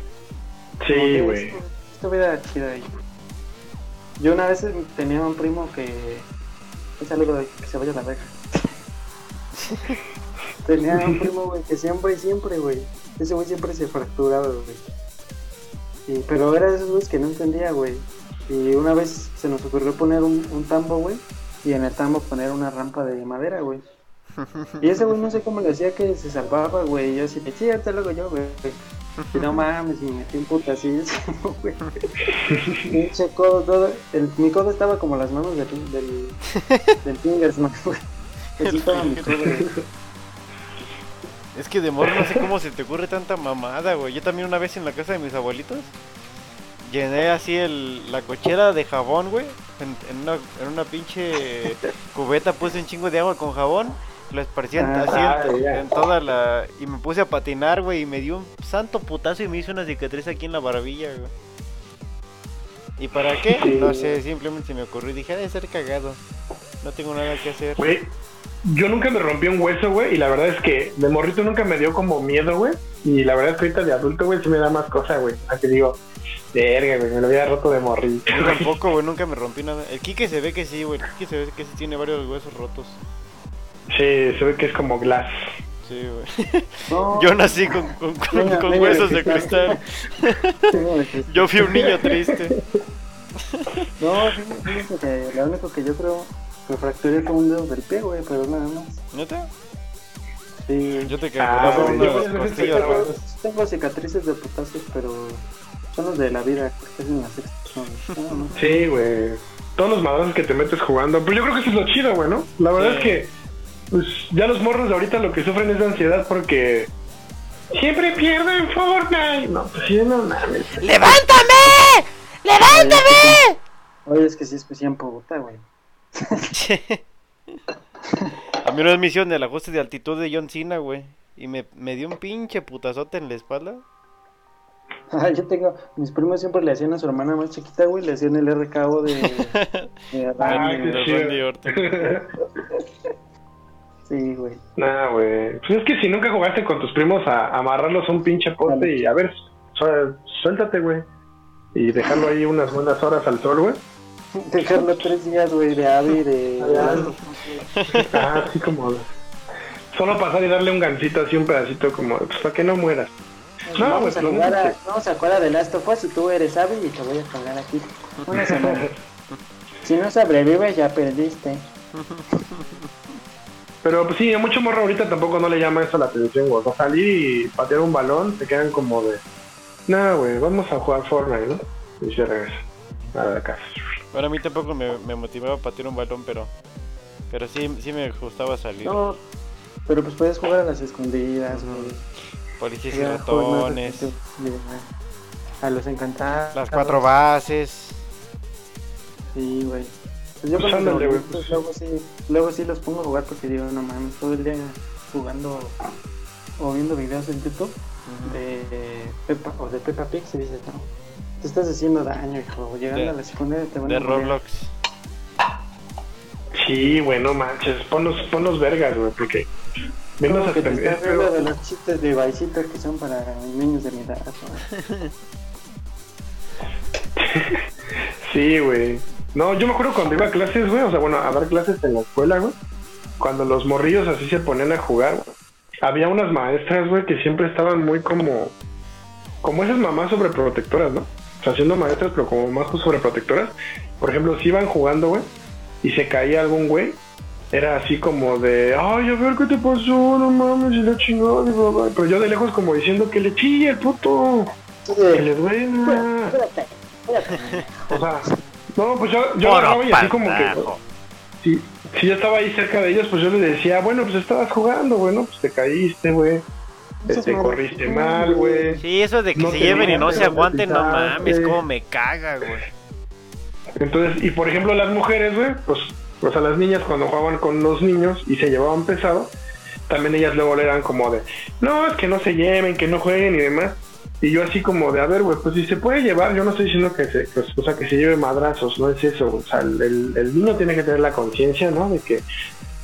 Sí, güey. esto- Esta vida chida ahí. Yo una vez tenía un primo que. Un saludo de que se vaya a la verga. [laughs] tenía un primo, güey, que siempre, siempre, güey. Ese güey siempre se fracturaba, güey. Y, pero era de esos güeyes que no entendía, güey. Y una vez se nos ocurrió poner un, un tambo, güey. Y en el tambo poner una rampa de madera, güey. Y ese güey no sé cómo le hacía que se salvaba, güey. Yo así, sí, ahorita lo hago yo, güey. Y no mames, me metí un putasísimo, [laughs] güey. Pinche codo, todo. El, mi codo estaba como las manos del, del, del fingers, ¿no, güey? [laughs] Así estaba mi codo, güey. Es que de morro no sé cómo se te ocurre tanta mamada, güey. Yo también una vez en la casa de mis abuelitos llené así el, la cochera de jabón, güey. En, en una, en una pinche cubeta puse un chingo de agua con jabón. Lo esparcí en- Ah, así en- ah, en, toda la... Y me puse a patinar, güey. Y me dio un santo putazo y me hizo una cicatriz aquí en la barbilla, güey. ¿Y para qué? Sí. No sé, simplemente se me ocurrió y dije, "Ha de ser cagado. No tengo nada que hacer. Güey, yo nunca me rompí un hueso, güey, y la verdad es que de morrito nunca me dio como miedo, güey. Y la verdad es que ahorita de adulto, güey, sí me da más cosa, güey. A que digo, verga, güey, me lo había roto de morrito. Yo tampoco, güey, nunca me rompí nada. El Kike se ve que sí, güey. El Kike se ve que sí tiene varios huesos rotos. Sí, se ve que es como glass. Sí, güey. No, Yo nací con, con, huesos de cristal. Yo fui un niño triste. No, fíjate que lo único que yo creo que fracturé fue un dedo del pie, güey, pero nada más. ¿Neta? Sí. Yo te Ah, quedé güey, una yo varias veces costilla pensaba- rota. Tengo cicatrices de putazos, pero son los de la vida, que es en la sexta. No. Sí, güey. Todos los madrazos que te metes jugando. Pero yo creo que eso es lo chido, güey, ¿no? La verdad Sí. es que, pues, ya los morros de ahorita lo que sufren es de ansiedad porque siempre pierden Fortnite. No, pues sí, no mames. ¡Levántame! ¡Levántame! Oye, es que sí es que sí en puta, güey. A mí una vez me hicieron el ajuste de altitud de John Cena, güey. Y me, me dio un pinche putazote en la espalda. Ah, yo tengo, mis primos siempre le hacían a su hermana más chiquita, güey, le hacían el RKO de, [laughs] de Ah, de. Sí, güey. Nah, güey. Pues es que si nunca jugaste con tus primos a, a amarrarlos a un pinche poste y a ver, su- suéltate, güey. Y dejarlo ahí unas buenas horas al sol, güey. [laughs] Dejarlo tres días, güey, de Abby, de... Ah, así como. Solo pasar y darle un gancito así, un pedacito, como, pues para que no mueras. No, vamos, güey, a jugar a, vamos a jugar a The Last of Us y tú eres Abby y te voy a colgar aquí. Una semana. [laughs] si no sobrevives, ya perdiste. Pero pues sí, a mucho morro ahorita tampoco no le llama eso la atención, güey. O salir y patear un balón, se quedan como de. Nah, güey, vamos a jugar Fortnite, ¿no? Y se regresa. A la casa. Bueno, a mí tampoco me, me motivaba a patear un balón, pero. Pero sí, sí me gustaba salir. No, pero pues puedes jugar a las escondidas, güey. Policías y ratones. A los encantados. Las cuatro bases. Sí, güey. Pues yo Pues con mis ándale, güey, abuelitos luego sí, luego sí los pongo a jugar porque digo, no mames, todo el día jugando o viendo videos en YouTube de Peppa o de Peppa Pig se dice, no. Te estás haciendo daño, hijo. Llegando De- a la secundaria te van De a morir. Roblox. Sí, güey, no manches. Ponlos, ponlos vergas, güey, porque. Menos que te estás riendo de los chistes de Baisito que son para niños de mi edad. ¿no? [laughs] Sí, güey. No, yo me acuerdo cuando iba a clases, güey, o sea, bueno, a dar clases en la escuela, güey. Cuando los morrillos así se ponían a jugar, güey, había unas maestras, güey, que siempre estaban muy como. Como esas mamás sobreprotectoras, ¿no? O sea, siendo maestras, pero como más sobreprotectoras. Por ejemplo, si iban jugando, güey, y se caía algún güey, era así como de, ay, a ver qué te pasó, no mames, y la chingada, y bla, bla". pero yo de lejos como diciendo que le chille el puto, que le duela. Espérate, espérate. O sea, no, pues yo, yo agarraba y así como que. Si, si yo estaba ahí cerca de ellos, pues yo les decía, bueno, pues estabas jugando, güey, ¿no? Pues te caíste, güey. Este, malo. corriste mal, güey. Sí, eso de que No se te lleven y no se te aguanten, no mames, como me caga, güey. Entonces, y por ejemplo las mujeres, güey, pues, pues a las niñas cuando jugaban con los niños y se llevaban pesado, también ellas luego le eran como de, no, es que no se lleven, que no jueguen y demás. Y yo así como de, a ver, güey, pues si se puede llevar, yo no estoy diciendo que se, pues, o sea, que se lleve madrazos, no es eso, o sea, el, el- el niño tiene que tener la conciencia, ¿no? De que,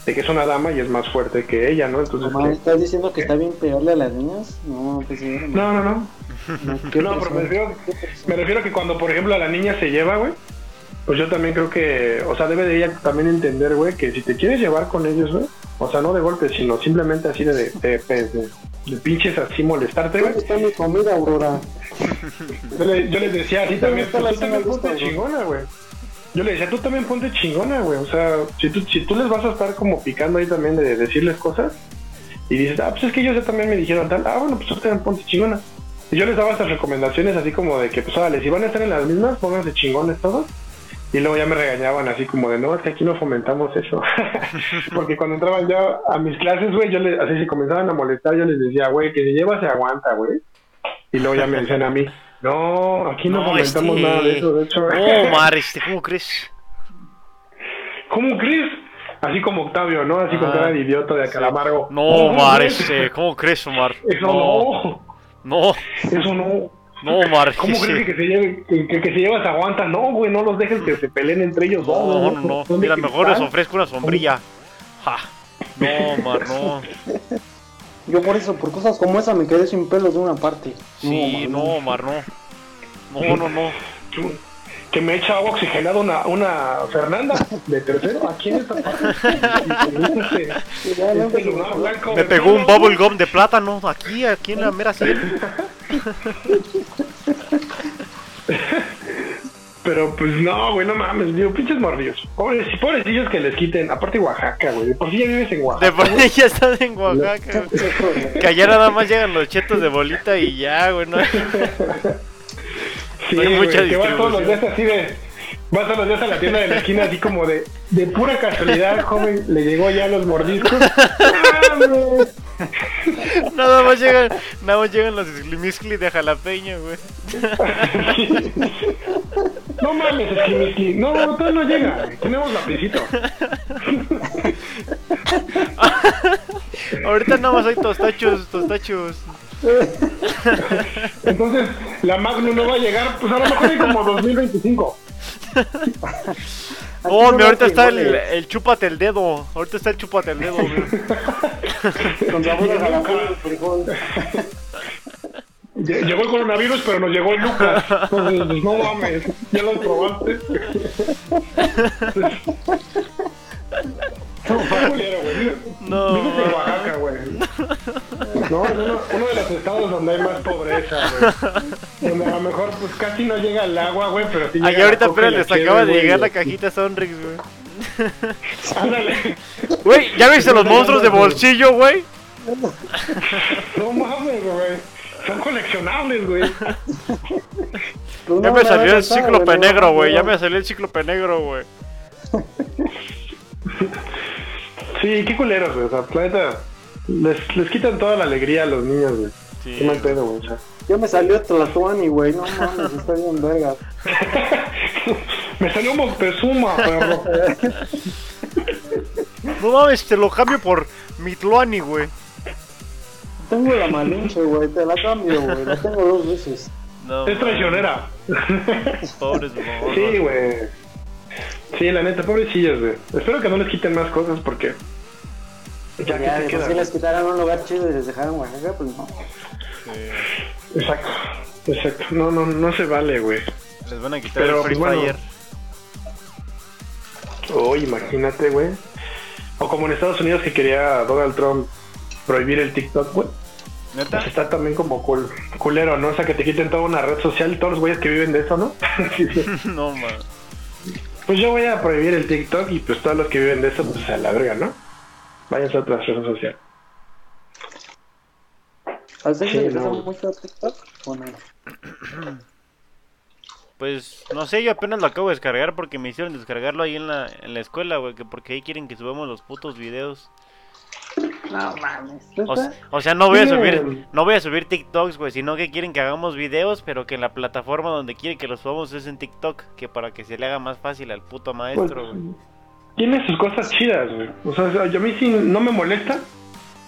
de que es una dama y es más fuerte que ella, ¿no? Entonces, Mamá, que- ¿estás diciendo que está bien pegarle a las niñas? No, pues sí. no, no, no, [laughs] ¿Qué no, pero me refiero, a que cuando, por ejemplo, a la niña se lleva, güey, pues yo también creo que, o sea, debe de ella también entender, güey, que si te quieres llevar con ellos, güey, o sea, no de golpe, sino simplemente así de, de, de, de- de pinches así molestarte, güey. ¿Dónde está mi comida, Aurora? Yo, le- yo les decía así también, está la tú también chingona, güey. Yo le decía, tú también ponte chingona, güey. O sea, si tú, si tú les vas a estar como picando ahí también de decirles cosas, y dices, ah, pues es que ellos ya también me dijeron tal, ah, bueno, pues tú también ponte chingona. Y yo les daba estas recomendaciones así como de que, pues, órale, si van a estar en las mismas, pónganse chingones todos. Y luego ya me regañaban así como de, no, es que aquí no fomentamos eso. [laughs] Porque cuando entraban ya a mis clases, güey, yo les, así se comenzaban a molestar, yo les decía, güey, que se lleva se aguanta, güey. Y luego ya me decían a mí, no, aquí no, fomentamos este- nada de eso, de hecho. No, Omar, este, ¿cómo crees? ¿Cómo crees? Así como Octavio, ¿no? Así con Ah, cara de idiota de Calamargo. No, ¿Cómo Omar, crees? este, ¿cómo crees, Omar? Eso No, no, no, eso no. no, Omar. ¿Cómo crees que, que se lleve, que, que, que se lleva se aguanta? No, güey, no los dejes que se peleen entre ellos. No, no, no. De Mira, mejor les ofrezco una sombrilla. Ja. No, Omar, no. [laughs] Yo por eso, por cosas como esa, me quedé sin pelos de una parte. Sí, no. Omar, no. No, no, no. Que me echa agua oxigenada una, una Fernanda de tercero aquí en esta parte. Este, este Me pegó un bubble gum de plátano aquí, aquí en la mera sien. [laughs] Pero pues no, güey, no mames, digo, pinches morrillos. Pobres, pobrecillos que les quiten. Aparte Oaxaca, güey. de Por si ya vives en De Oaxaca. por sí ya están en Oaxaca. güey. Que allá nada más llegan los chetos de bolita y ya, güey. ¿no? Sí, No hay güey, mucha que vas todos los días así de. Vas todos los días a la tienda de la esquina así como de. De pura casualidad, joven, le llegó ya los mordiscos. [laughs] ¡Mames! [laughs] Nada más llegan, nada más llegan los esclimiscli de jalapeño, güey. [laughs] No mames, Esquimistli. No, todavía no llega. Tenemos lapicito. [laughs] Ahorita nada más hay tostachos, tostachos. Entonces, la Magnum no va a llegar, pues a lo mejor hay como 2025. [laughs] Oh, no ahorita está el, el chúpate el dedo. Ahorita está el chúpate el dedo. [laughs] Con sabor a y frijol. Lle- Llegó el coronavirus, pero nos llegó el Lucas. Entonces, no mames, ya lo probaste. [laughs] No. [laughs] Vives en Oaxaca, güey. No, es uno, uno de los estados donde hay más pobreza, güey. Donde a lo mejor, pues casi no llega el agua, güey, pero sí llega Allá ahorita la les acaba de llegar la cajita Sonrix, güey. [laughs] Ándale. Güey, ¿ya viste los monstruos de bolsillo, güey? No mames, güey. Son coleccionables, güey. Ya no, me salió el cíclope güey, negro, no, güey. Ya no. me salió el cíclope negro, güey. [laughs] Sí, qué culeros, güey. O sea, la neta, les, les quitan toda la alegría a los niños, güey. Sí. Qué mal pedo, güey. O sea. Ya me salió Tlatuani, güey. No mames, está bien verga. [laughs] Me salió Moctezuma, perro. [laughs] No mames, te lo cambio por Mitluani, güey. Tengo la malinche, güey. Te la cambio, güey. La tengo dos veces. No, Es traicionera. Pobres. Sí, güey. Sí, la neta, pobrecillos, güey. Espero que no les quiten más cosas porque. Ya, Ya, que se sí les quitaran un lugar chido y les dejaran Oaxaca, pues no. Sí. Exacto, exacto. No, no, no se vale, güey. Les van a quitar Pero, el Free pues, bueno. Fire. Oh, imagínate, güey. O como en Estados Unidos que quería Donald Trump prohibir el TikTok, güey. ¿Neta? Pues está también como cul- culero, ¿no? O sea, que te quiten toda una red social, todos los güeyes que viven de eso, ¿no? [laughs] [laughs] No, man. Pues yo voy a prohibir el TikTok y pues todos los que viven de eso, pues a la verga, ¿no? Váyanse a otra red social. ¿A ustedes Sí, les no. mucho TikTok o no? Pues no sé, yo apenas lo acabo de descargar porque me hicieron descargarlo ahí en la, en la escuela, güey. Que porque ahí quieren que subamos los putos videos. No mames. O, o sea, no voy a subir, no voy a subir TikToks, güey, sino que quieren que hagamos videos, pero que en la plataforma donde quieren que los subamos es en TikTok, que para que se le haga más fácil al puto Pues, maestro, güey. tiene sus cosas chidas, güey. O sea, yo a mí sí no me molesta,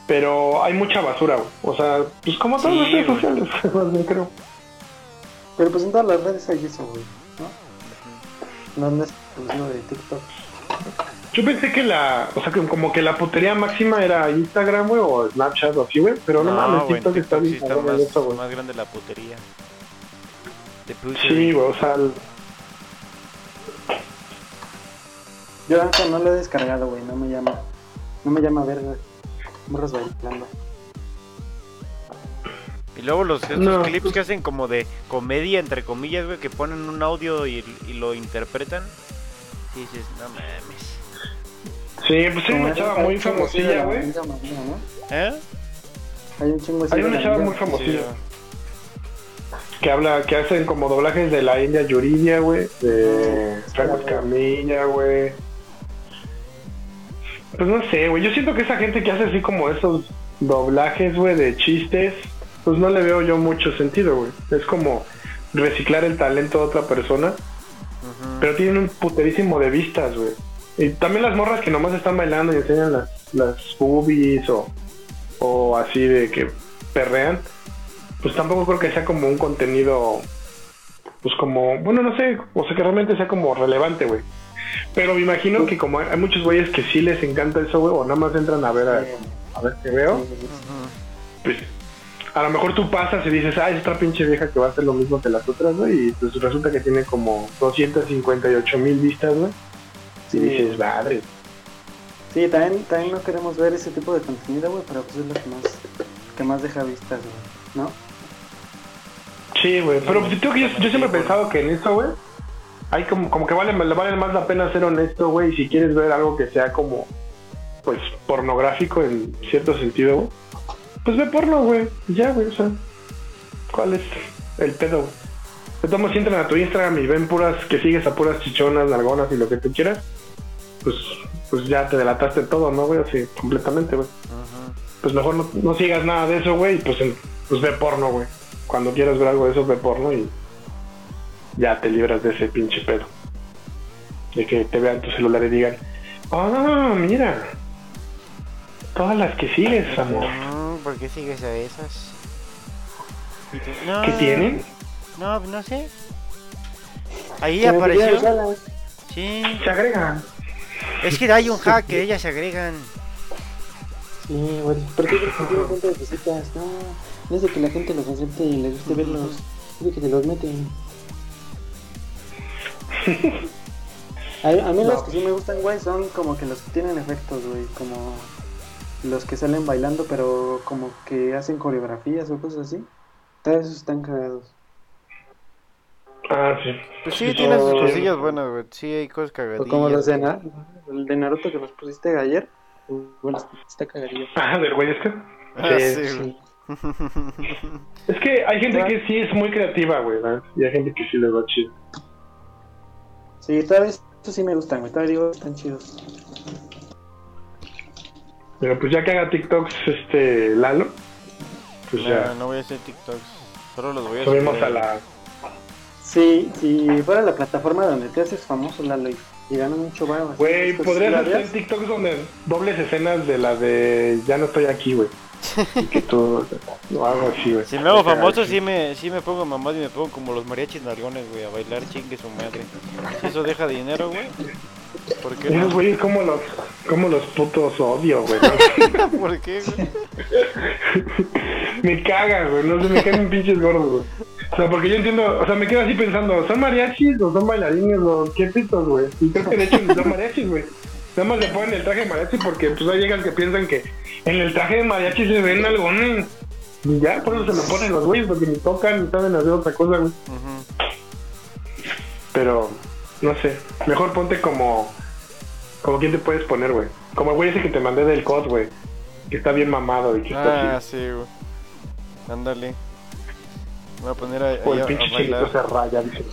pero hay mucha basura, güey. O sea, pues como todas Sí, las redes güey. sociales, [laughs] más bien creo. Pero pues en todas las redes hay eso, güey. ¿no? No es exclusivo de TikTok. Yo pensé que la, o sea, que como que la putería máxima era Instagram, güey, o Snapchat o así, güey. Pero no, mames, güey, en TikTok está TikTok sí bien está más, eso, güey. más grande la putería. De. Sí, güey, o sea, el- Yo la neta no lo he descargado, güey. No me llama. No me llama verga. Morros bailando. Y luego los estos No. clips que hacen como de comedia, entre comillas, güey, que ponen un audio y, y lo interpretan. Y dices, no mames. Sí, pues hay una chava muy famosilla, la güey. ¿Eh? Hay un chingo Hay una chava muy famosilla. Que habla, que hacen como doblajes de la India Yuridia, güey, de Franco Escamilla, güey. Pues no sé, güey, yo siento que esa gente que hace así como esos doblajes, güey, de chistes, pues no le veo yo mucho sentido, güey. Es como reciclar el talento de otra persona, pero tienen un puterísimo de vistas, güey. Y también las morras que nomás están bailando y enseñan las, las boobies o, o así de que perrean, pues tampoco creo que sea como un contenido, pues como, bueno, no sé, o sea, que realmente sea como relevante, güey. Pero me imagino que como hay muchos güeyes que sí les encanta eso, güey, o nada más entran a ver a, ver qué veo, pues a lo mejor tú pasas y dices, ah, es otra pinche vieja que va a hacer lo mismo que las otras, güey, y pues resulta que tiene como 258 mil vistas, güey. Sí. dices, madre. Sí, también, también no queremos ver ese tipo de contenido, güey, pero pues es lo que más, que más deja vistas, güey, ¿no? Sí, güey, pero pues, tengo que yo, yo siempre he pensado que en eso, güey, hay como, como que vale, le vale más la pena ser honesto, güey, y si quieres ver algo que sea como, pues, pornográfico en cierto sentido, güey, pues ve porno, güey, ya, güey, o sea, ¿cuál es el pedo, güey? Modos, si entran a tu Instagram y ven puras, que sigues a puras chichonas, nalgonas y lo que tú quieras, pues, pues ya te delataste todo, ¿no, güey? Así, completamente, güey pues mejor no, no sigas nada de eso, güey, y pues, pues ve porno, güey. Cuando quieras ver algo de eso, ve porno y ya te libras de ese pinche pedo. De que te vean tu celular y digan, ah, mira, todas las que sigues, amor. ¿Por qué sigues a esas? No, ¿Qué tienen? No, no sé. Ahí apareció. Sí. Se agregan. Es que hay un hack que ellas se agregan. Sí, güey, ¿por qué crees que tiene tantas visitas? No, no es de que la gente los acepte y les guste verlos, es de que se los meten. [laughs] A, a mí los que sí me gustan, güey, son como que los que tienen efectos, güey, como los que salen bailando, pero como que hacen coreografías o cosas así. Todos esos están cagados. Ah, sí. Pues sí, tiene sus cosillas buenas, güey. Sí, hay cosas O cagadillas. como los de, Na- el de Naruto que nos pusiste ayer. Bueno, está cagadillo. Ah, del güey este. Ah, Sí, sí, Sí. güey. Es que hay gente que sí es muy creativa, güey. Y hay gente que sí les va chido. Sí, todavía estos sí me gustan, güey. Todavía digo, están chidos. Pero pues ya que haga TikToks este Lalo, pues No, ya no voy a hacer TikToks. Solo los voy a subimos subir. a la... Sí, si fuera la plataforma donde te haces famoso, Lalo, y, y ganas mucho así, Güey, podrías ¿sí lo hacer? TikToks donde dobles escenas de la de ya no estoy aquí, güey. Y que tú o algo así, güey. Si me hago famoso, sí me, sí me pongo mamado y me pongo como los mariachis nargones, güey, a bailar chingue su madre. Si eso deja dinero, güey. ¿Por qué Esos güeyes como los, como los putos odio, güey. ¿no? [laughs] ¿Por qué, güey? me caga, güey. No sé, me caen pinches gordos, güey. O sea, porque yo entiendo, o sea, me quedo así pensando, ¿son mariachis o son bailarines o qué pitos, güey? Y creo que de hecho son mariachis, güey. Nada más le ponen el traje de mariachi porque pues hay llegan que piensan que en el traje de mariachi se ven algones. Y ya, por eso se lo ponen los güeyes, porque ni tocan ni saben hacer otra cosa, güey. Pero, no sé, mejor ponte como. Como quién te puedes poner, güey. Como el güey ese que te mandé del COD, güey. Que está bien mamado y que está Ah, sí, güey. Ándale. Me voy a poner a, O el pinche bailar. se raya, dice.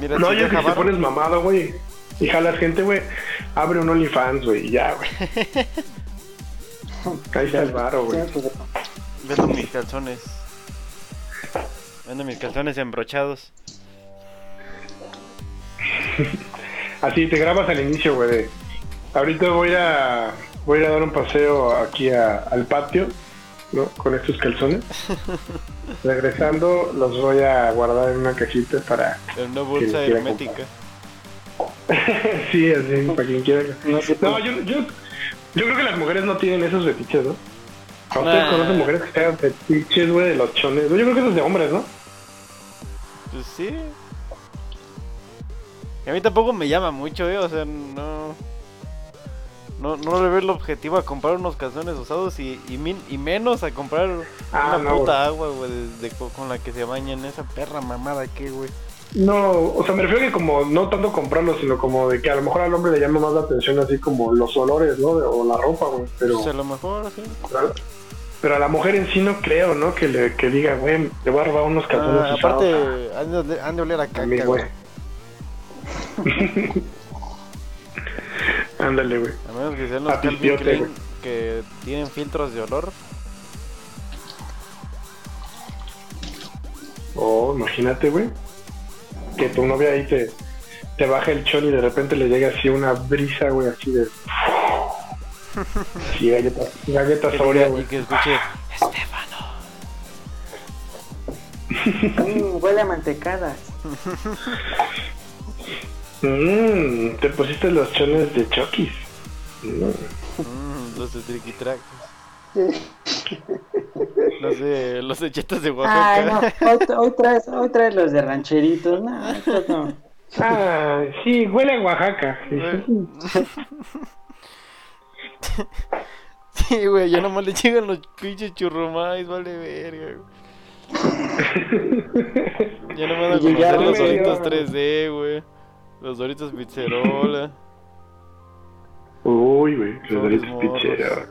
Mira, No, yo que si te pones mamado, güey. y jalas gente, güey, abre un OnlyFans, güey, y ya, güey. [laughs] Ahí está el varo, güey. [laughs] Vendo mis calzones. Vendo mis calzones embrochados. [laughs] Así te grabas al inicio, güey. de, Ahorita voy a voy a ir a dar un paseo aquí a- al patio, ¿no? Con estos calzones. [laughs] Regresando los voy a guardar en una cajita para... En una bolsa hermética. [laughs] sí, así, para quien quiera. No No, yo, yo, yo creo que las mujeres no tienen esos fetiches, ¿no? ¿A ustedes Nah. conocen mujeres que tengan fetiches, güey, de los chones? Yo creo que eso es de hombres, ¿no? Sí. A mí tampoco me llama mucho, eh. O sea, no. No, no le veo el objetivo a comprar unos calzones usados y, y, min- y menos a comprar Ah, una no, puta agua, güey, de- de co- con la que se bañan. Esa perra mamada que, güey. No, o sea, me refiero que como no tanto comprarlo, sino como de que a lo mejor al hombre le llama más la atención así como los olores, ¿no? O la ropa, güey. Pero, Pues a lo mejor, sí. Pero a la mujer en sí no creo, ¿no? Que le que diga, güey, le voy a robar unos calzones Ah, aparte, han de, oler a caca, güey. [laughs] Ándale, güey. A menos que sean los Calvin Klein que tienen filtros de olor. Oh, imagínate, güey. Que tu novia ahí te, te baja el chon y de repente le llega así una brisa, güey, así de... Sí, galletas, galletas y que escuche, Estefano. Mm, huele a mantecadas. Mmm, te pusiste los chones de Chokis. Mm. Mm, los de triquitracos. [laughs] los de los de chetas de Ay, Oaxaca. no, hoy, hoy traes, hoy traes los de rancheritos. No, estos no. Ah, sí, huele a Oaxaca. [laughs] [laughs] Sí, güey, ya nomás le llegan los pinches churrumais, vale verga. güey. [laughs] Ya nomás a Y ya, conocer los Doritos ya. 3D, güey. Los Doritos Pizzerola. Uy, güey, los doritos picheros.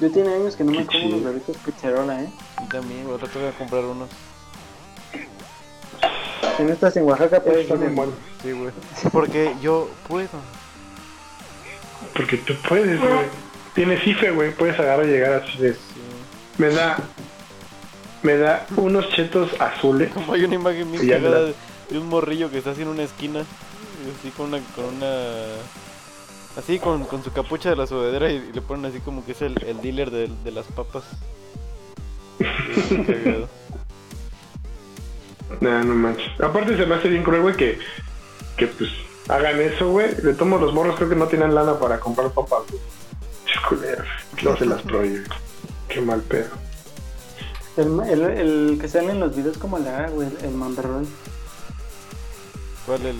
Yo tiene años que no me como unos doritos pizzerola, ¿eh? Y también, güey, otro voy a comprar unos. Si no estás en Oaxaca, puedes bien en-. Sí, güey. Porque yo puedo. Porque tú puedes, güey. Tienes IFE, güey. Puedes agarrar y llegar así de. Me da. Me da unos chetos azules. [laughs] Como hay una imagen bien cagada de, un morrillo que está así en una esquina. Así con una. Con una así con, con su capucha de la sudadera y, y le ponen así como que es el, el dealer de, de las papas. [laughs] Nah, no manches. Aparte se me hace bien cruel, güey, que, que pues hagan eso, güey. De todos los morros creo que no tienen lana para comprar papas, güey. Pinches culeros. Luego se las prohíben. Qué mal pedo. El, el, el que sale en los videos como la güey, el, el Mamberroy. ¿Cuál el.?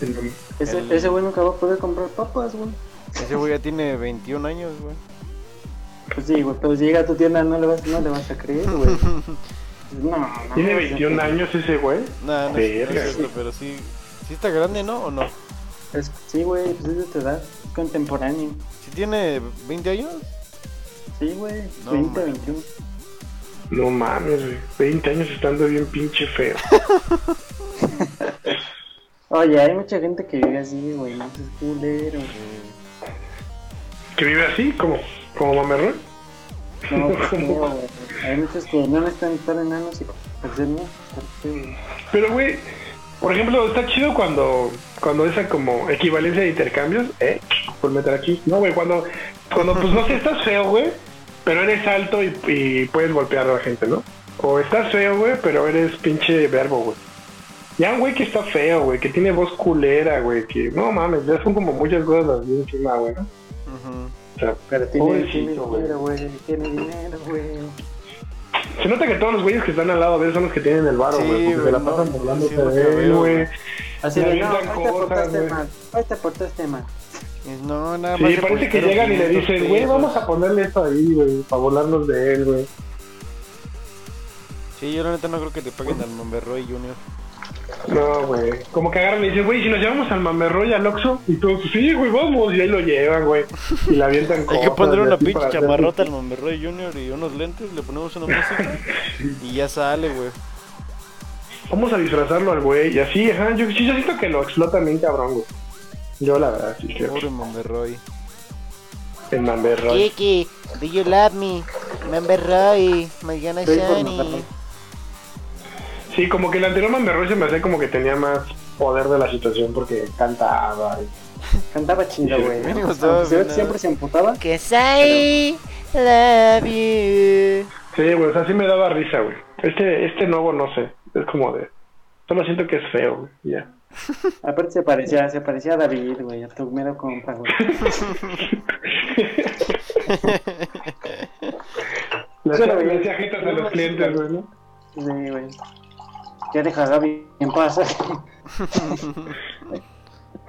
El- Ese, El- ese güey nunca va a poder comprar papas, güey. Ese güey ya tiene 21 años, güey. Pues sí, güey, pero si llega a tu tienda no le vas, no le vas a creer, güey. [laughs] No, no. Tiene no, 21 años ese güey. No, no Verga. es cierto, pero sí. ¿Sí está grande, no? ¿O no? Es- sí, güey, pues es de tu edad, es contemporáneo. ¿Sí tiene 20 años? Sí, güey, No, 20, man. 21. No mames, güey. 20 años estando bien pinche feo. [laughs] Oye, hay mucha gente que vive así, güey, no seas culero. ¿Que vive así? ¿Como, como mamerrón? No, [laughs] pues no, güey. Hay muchos que no necesitan estar enanos y parecer no. güey. Pero, güey, por ejemplo, está chido cuando cuando esa como equivalencia de intercambios, ¿eh? Por meter aquí. No, güey, cuando, cuando pues no sé, [laughs] estás feo, güey, pero eres alto y, y puedes golpear a la gente, ¿no? O estás feo, güey, pero eres pinche verbo, güey. Ya un güey que está feo, güey, que tiene voz culera, güey, que no mames, ya son como muchas cosas así encima, güey, ¿no? O sea, Pero tiene, pobrecito, dinero, güey, tiene dinero, güey. Se nota que todos los güeyes que están al lado de él son los que tienen el varo, Sí, güey, porque güey, se la pasan burlándose sí, de él, güey. Así de, no, hoy te portaste mal, hoy te portaste mal. No, nada más. Sí, parece que llegan y le 500 dicen, güey, vamos a ponerle esto ahí, güey, para volarnos de él, güey. Sí, yo la neta no creo que te paguen al Monberroy Junior. No, güey. Como que agarran y dicen, güey, si nos llevamos al Mamerroy al Oxxo, y todos, sí, güey, vamos, y ahí lo llevan, güey. Y la avientan Hay que poner una pinche chamarrota al Monberroy Junior y unos lentes, le ponemos una [laughs] música y ya sale, güey. vamos a disfrazarlo al güey. Y así, ajá, yo sí yo siento que lo explotan bien cabrón, güey. Yo la verdad, sí creo. Pobre Monterroy. En Manberroy. Kiki, do you love me? Monterroy, my gonna shiny. Sí, como que el anterior Manberroy se me hacía como que tenía más poder de la situación porque cantaba. y- Cantaba chido, güey. Que siempre se emputaba. Cause I love you. Sí, güey, o sea, sí me daba risa, güey. Este, este nuevo no sé, es como de... Solo siento que es feo, güey, ya. [laughs] Aparte se parecía, se parecía a David, güey, a tu mero compa, güey. Hacía jetas a los clientes, güey, ¿no? Sí, güey. Ya deja a Gaby en paz. [laughs]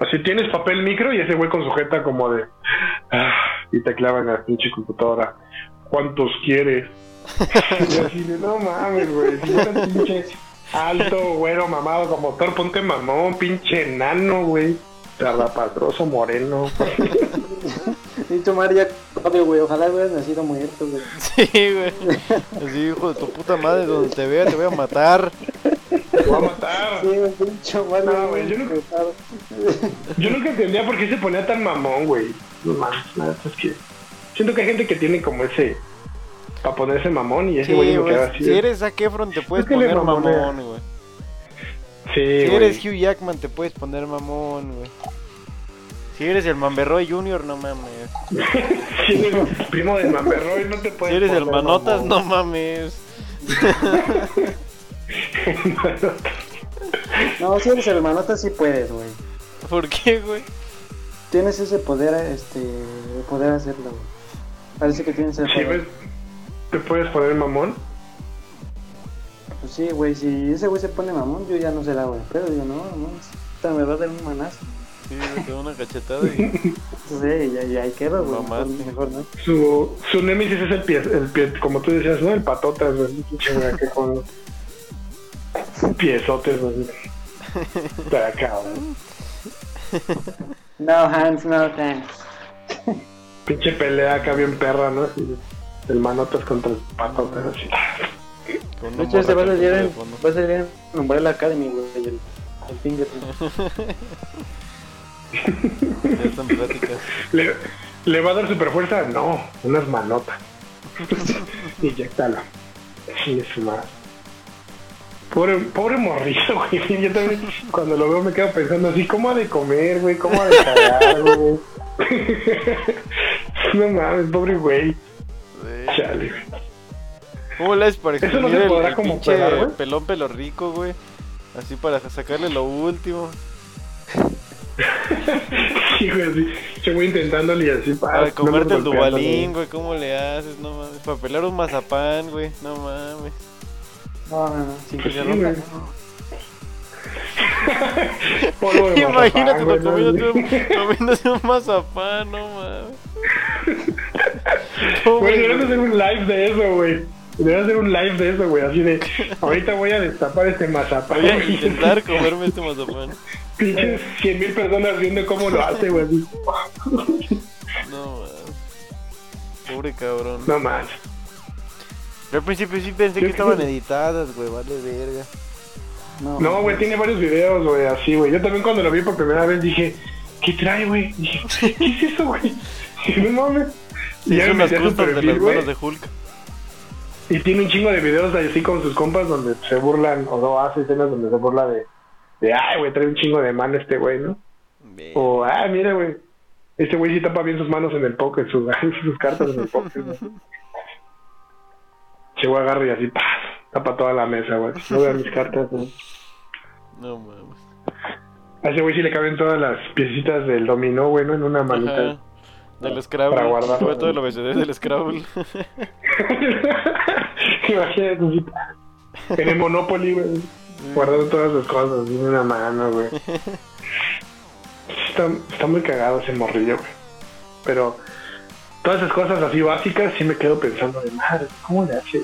Así tienes papel micro y ese güey con su jeta como de... ah, y te clavan en la pinche computadora. ¿Cuántos quieres? [laughs] y así de, no mames, güey. Si fueras pinche alto, güero, mamado como Thor, ponte mamón, pinche enano, güey. Zarrapastroso, moreno. [laughs] y tu madre ya güey. Ojalá hubieras nacido muerto, güey. Sí, güey. Así, hijo de tu puta madre, donde te vea te voy a matar. Te voy a matar. Sí, pinche madre. No, güey, yo no- pesado. Yo nunca entendía por qué se ponía tan mamón, güey. No mames, nada, es que... Siento que hay gente que tiene como ese... Para ponerse mamón y ese Sí, güey me güey. queda así. Si eres Zac Efron te puedes Es que le poner mamón, güey. Sí, Si eres Hugh Jackman te puedes poner mamón, güey. Si eres el Mamberroy Jr., no mames. [laughs] Si eres primo de Mamberroy, no te puedes Si eres el poner Manotas, mamón. no mames. [laughs] [laughs] No, si eres el manota, sí puedes, güey. ¿Por qué, güey? Tienes ese poder, este, de poder hacerlo, güey. Parece que tienes el Si poder. ves, te puedes poner mamón. Pues sí, güey, si ese güey se pone mamón, yo ya no sé la güey. Pero digo, no, no, esta me va a dar un manazo. Sí, te da una cachetada y... [laughs] Sí, ya, ya ahí quedo, güey. Mejor, Mamaste. mejor no. Su, su némesis es el pie, el pie, como tú decías, ¿no? El patotas, güey. [laughs] [laughs] piezotes. De acá, güey. No, Hans, no, thanks. Pinche pelea acá bien perra, ¿no? Así, el manotas contra el patotas, así. Con De hecho, se va a salir en, va a salir en Umbrella Academy, güey, el, el finger. [laughs] Ya están pláticas. ¿Le, ¿Le va a dar super fuerza? No, unas manotas. Inyectalo. Sí, es más. Pobre, pobre morrillo, [laughs] güey. Yo también cuando lo veo me quedo pensando así, ¿cómo ha de comer, güey? ¿Cómo ha de cagar, güey? [laughs] no mames, pobre güey. Sí. Chale, güey. ¿Cómo le para Eso no exprimir se el, el como pinche pegar, pelón pelo rico, güey? Así para sacarle lo último. [laughs] Sí, güey, así. Yo voy intentándole y así para. Para comerte el dubalín, güey. ¿Cómo le haces? No mames. Para pelar un mazapán, güey. No mames. No, no, no, sin que Pues [laughs] sí. Polvo de Imagínate mazapán, [laughs] comiéndote un, mazapán, no mames. Güey, deberías hacer un live de eso, güey. Deberías hacer un live de eso, güey. Así de, ahorita voy a destapar este mazapán. Voy a intentar comerme este mazapán. Pinches 100 mil personas viendo cómo lo hace, güey. No mames. Pobre cabrón. No más. Yo al principio sí pensé que estaban editadas, güey. Vale verga. No, No, güey, tiene varios videos, güey, así, güey. Yo también cuando lo vi por primera vez dije, ¿qué trae, güey? Dije, ¿qué es eso, güey? [laughs] Y No mames. Sí, Y ya me de las güey, manos de Hulk. Y tiene un chingo de videos así con sus compas donde se burlan, o no, hace escenas donde se burla de, de ay, güey, trae un chingo de mano este güey, ¿no? O, ah, mira, güey, este güey sí tapa bien sus manos en el poker, sus, [laughs] sus cartas en el poker, güey. [laughs] Che, güey, agarra y así, ¡pah! tapa toda la mesa, güey. No vean mis cartas, güey. No mames. A ese güey sí le caben todas las piecitas del dominó, güey, ¿no? En una manita. Ajá. Del Scrabble. Para guardar. Fue todo el abecedario del Scrabble. [laughs] Imagínate, en el Monopoly, güey. Guardando todas sus cosas en una mano, güey. [laughs] Está, está muy cagado ese morrillo, güey. Pero todas esas cosas así básicas sí me quedo pensando de madre, ¿cómo le hace?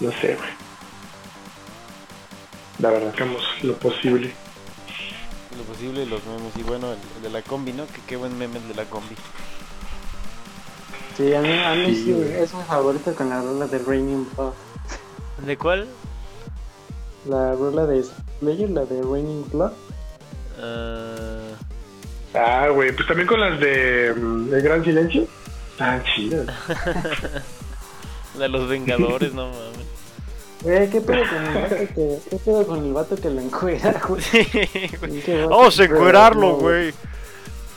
No sé, güey. La verdad, hagamos lo posible. Lo posible los memes. Y bueno, el, el de la combi, ¿no? Que qué buen meme el de la combi. Sí, a mí, a mí Sí, sí, güey. es mi favorito con la rola de Raining Puff. ¿De cuál? La rola de Slayer, la de Raining Blood. Ah, Ah, güey, pues también con las de mm, El Gran Silencio. Ah, chidas. la [laughs] de los Vengadores, no mames. Güey, ¿qué pedo con el vato que, qué pedo con el vato que lo encuera, [laughs] güey? Pinche vato Vamos a encuerarlo, enfermo, güey.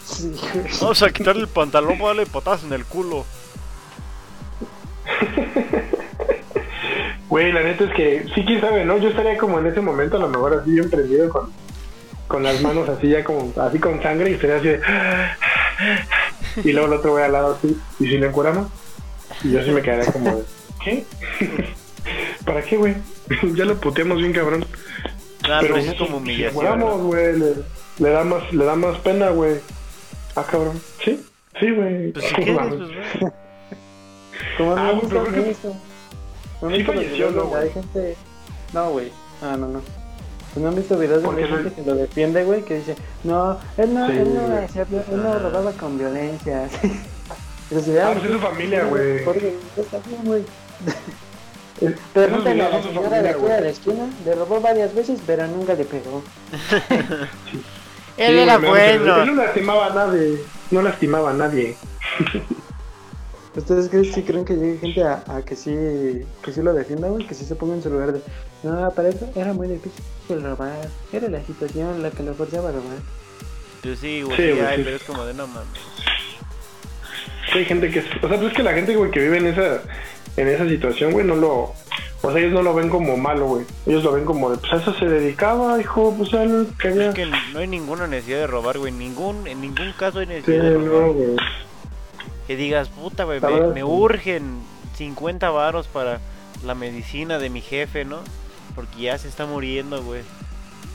Sí, güey. Vamos a quitarle el pantalón para darle patadas en el culo. [laughs] Güey, la neta es que sí, quién sabe, ¿no? Yo estaría como en ese momento a lo mejor así bien prendido con, con las manos así ya como, así con sangre y estaría así de... Y luego el otro güey al lado así, ¿y si lo encueramos? Y yo sí me quedaría como de... ¿Qué? [laughs] ¿Para qué, güey? [laughs] ya lo puteamos bien cabrón. Ah, pero si- es como si humillación. encueramos, ¿no? güey, le, le da más, le da más pena, güey. Ah, cabrón. ¿Sí? Sí, güey. Pues si quieres, pues. Como Ah, no pero creo que- eso. ¿No han Sí falleció, ¿no, güey? Hay gente. No, güey. Ah, no, no. Pues no han visto videos Porque gente no- que lo defiende, güey, que dice, no, él no, Sí, él no, güey. hacía- él no Ajá. robaba con violencia. [laughs] Pero si Ah, pues es su familia, güey. Jorge, está bien, güey. [laughs] Pregúntale a la señora de aquí de la esquina, le robó varias veces, pero nunca le pegó. [laughs] Él era mucha- Él bueno. no lastimaba a nadie. No lastimaba a nadie. ¿Ustedes creen, sí creen que llegue gente a, a que sí que sí lo defienda, güey? Que sí se ponga en su lugar de... No, para eso era muy difícil robar. Era la situación la que lo forzaba a robar. Pues sí, güey, Sí, sí, güey, hay, sí. pero es como de no mames. Sí, hay gente que... es- O sea, pues es que la gente, güey, que vive en esa, en esa situación, güey, no lo... O sea, ellos no lo ven como malo, güey. Ellos lo ven como de, pues a eso se dedicaba, hijo, pues a él quería... Es que no hay ninguna necesidad de robar, güey. Ningún, en ningún caso hay Sí, necesidad de robar. no, güey. Que digas, puta, güey, me, me sí. urgen 50 varos para la medicina de mi jefe, ¿no? Porque ya se está muriendo, güey.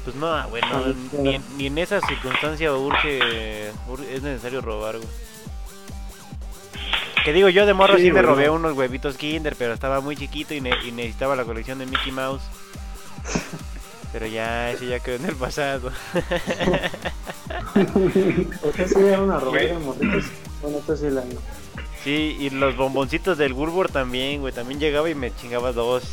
Pues no, güey, no, Ah, ni, ni en esa circunstancia urge, ur- es necesario robar, güey. Que digo, yo de morro Sí, sí, me güey, robé no. unos huevitos Kinder, pero estaba muy chiquito y, ne- y necesitaba la colección de Mickey Mouse. [laughs] Pero ya, eso ya quedó en el pasado. [laughs] Sea, sí era una Güey. robada, morritos. Bueno, esto sí la... Sí, y los bomboncitos del Gulbor también, güey. También llegaba y me chingaba dos.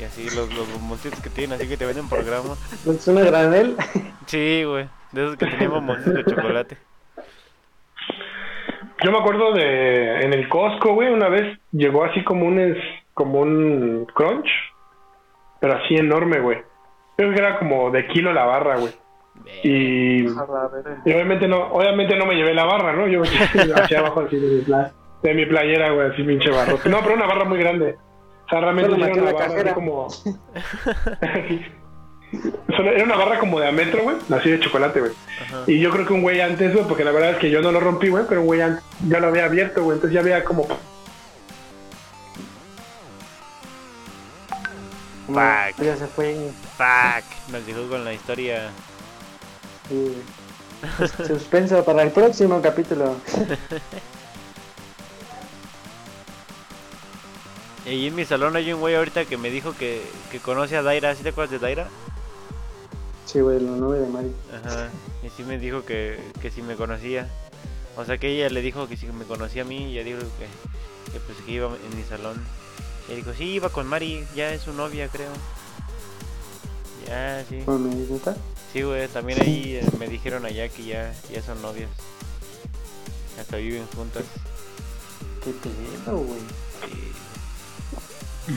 Y así, los, los bomboncitos que tienen, así que te venden por gramo. Es una granel. Sí, güey. De esos que tenían bomboncitos de chocolate. Yo me acuerdo de... En el Costco, güey, una vez llegó así como un... es- Como un crunch. Pero así enorme, güey. Creo que era como de kilo la barra, güey. Y... Y obviamente no, obviamente no me llevé la barra, ¿no? Yo [laughs] hacia abajo así de mi, pla- de mi playera, güey, así pinche barro. No, pero una barra muy grande. Sea, realmente era una la barra cajera. como... [laughs] Era una barra como de a metro, güey, así de chocolate, güey. Ajá. Y yo creo que un güey antes, güey, porque la verdad es que yo no lo rompí, güey, pero un güey antes ya lo había abierto, güey, entonces ya había como... Fuck. Ya se fue. Fuck. Nos dejó con la historia. Sí. Suspenso para el próximo capítulo. [laughs] Y en mi salón hay un güey ahorita que me dijo que, que conoce a Daira. ¿Sí te acuerdas de Daira? Sí, güey, la novia de Mari. Ajá. Y sí me dijo que, que si me conocía. O sea que ella le dijo que si me conocía a mí. Y ella dijo que, que pues que iba en mi salón. Y dijo, sí, iba con Mari. Ya es su novia, creo. Ya, sí. Con mi. Sí, güey, también ahí eh, me dijeron allá que ya, ya son novias. Hasta viven juntas. ¿Qué pedo, güey? Ya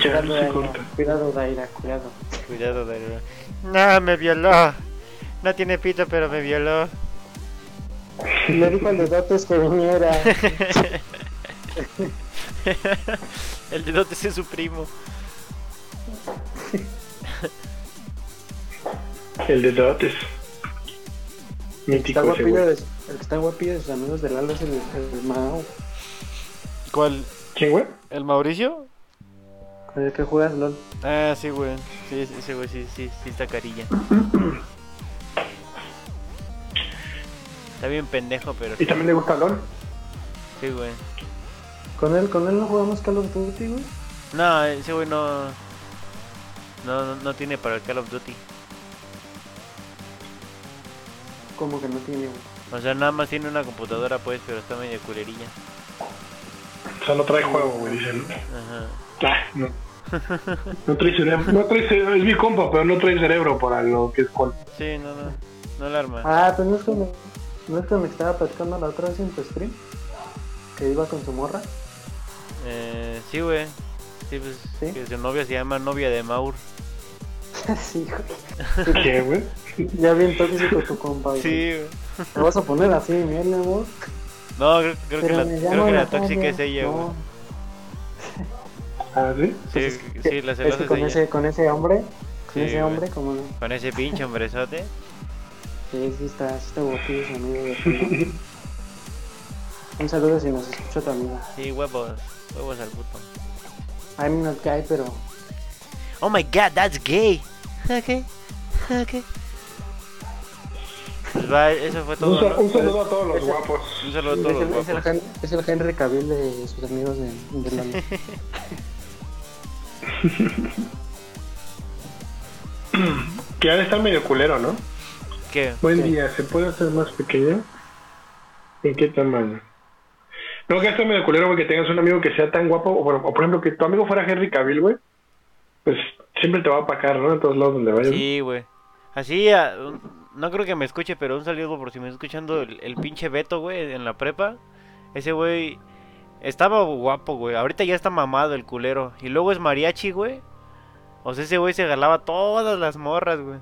Cuidado, Daira, corta. cuidado, Daira, cuidado. cuidado de... No, me violó. No tiene pito, pero me violó. Le dijo al de datos que viniera. [laughs] El dedote es su primo. El de dotes. Está Mítico guapillo de, el que está guapillo de sus amigos de Lalo es el, el Mao. ¿Cuál? ¿Quién, güey? ¿El Mauricio? El que juegas LOL. Ah, sí, güey. Sí, sí, ese güey sí, sí, sí está carilla. Está bien pendejo, pero ¿Y también le gusta LOL? sí, güey. Con él, con él no jugamos Call of Duty, güey. No, ese güey no, no... No, no tiene para el Call of Duty. Como que no tiene, güey. O sea, nada más tiene una computadora, pues, pero está medio culerilla. O sea, no trae juego, güey, dicen. Ajá. Ah, no. No trae cerebro, no trae cerebro, es mi compa, pero no trae cerebro para lo que es con. Sí, no, no. No la arma. Ah, pues no es como. No es que me estaba platicando la otra vez en tu stream. Que iba con su morra. Eh, sí, güey. Sí, pues ¿Sí? que su novia se llama novia de Maur. [laughs] sí, güey. ¿Qué, güey? Ya bien tóxico tu compa, güey. Sí, güey. Te vas a poner así, mi amor. No, creo, creo que la, me creo que la tóxica es ella, güey. No, [laughs] ¿Ah, sí? Sí, pues es que- sí, es es con ese, con ese hombre, con Sí, ese güey. hombre, como no. Con ese pinche hombrezote. Sí, sí está, sí está ese amigo. de- Un saludo si nos escucha tu amigo. Sí, huevos. Huevos al puto. I'm not gay, pero Oh my god, that's gay. Ok. Ok. Pues va, eso fue Un, todo. sal- ¿no? un saludo a todos los guapos. Un saludo a es todos el, los es, el guapos. Es el Henry Cavill de sus amigos de, de la [laughs] [laughs] Que de estar medio culero, ¿no? ¿Qué? Buen día, ¿se puede hacer más pequeño? ¿En qué tamaño? No, que está medio culero, güey, que tengas un amigo que sea tan guapo, o, por- o, por ejemplo, que tu amigo fuera Henry Cavill, güey, pues siempre te va a apacar, ¿no? En todos lados donde vayas. Sí, güey. Así, no creo que me escuche, pero un saludo por si me está escuchando el, el pinche Beto, güey, en la prepa. Ese güey estaba guapo, güey. Ahorita ya está mamado el culero. Y luego es mariachi, güey. O sea, ese güey se galaba todas las morras, güey.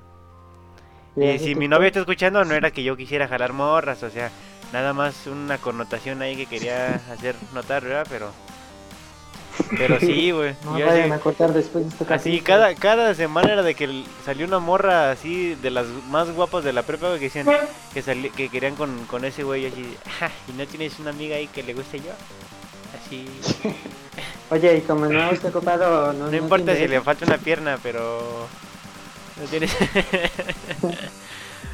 Y si mi novia está escuchando, no era que yo quisiera jalar morras, o sea, nada más una connotación ahí que quería [laughs] hacer notar, ¿verdad? Pero. Pero sí, [laughs] güey. No Yo vayan a cortar después de esto. Así, cada, cada semana era de que salió una morra así de las más guapas de la prepa güey, que decían que, querían con, con ese güey así, "Ja, ¿y no tienes una amiga ahí que le guste yo? Así, [laughs] Oye, y como no está ocupado, no, no importa te si le falta una pierna, pero... No tienes... [laughs]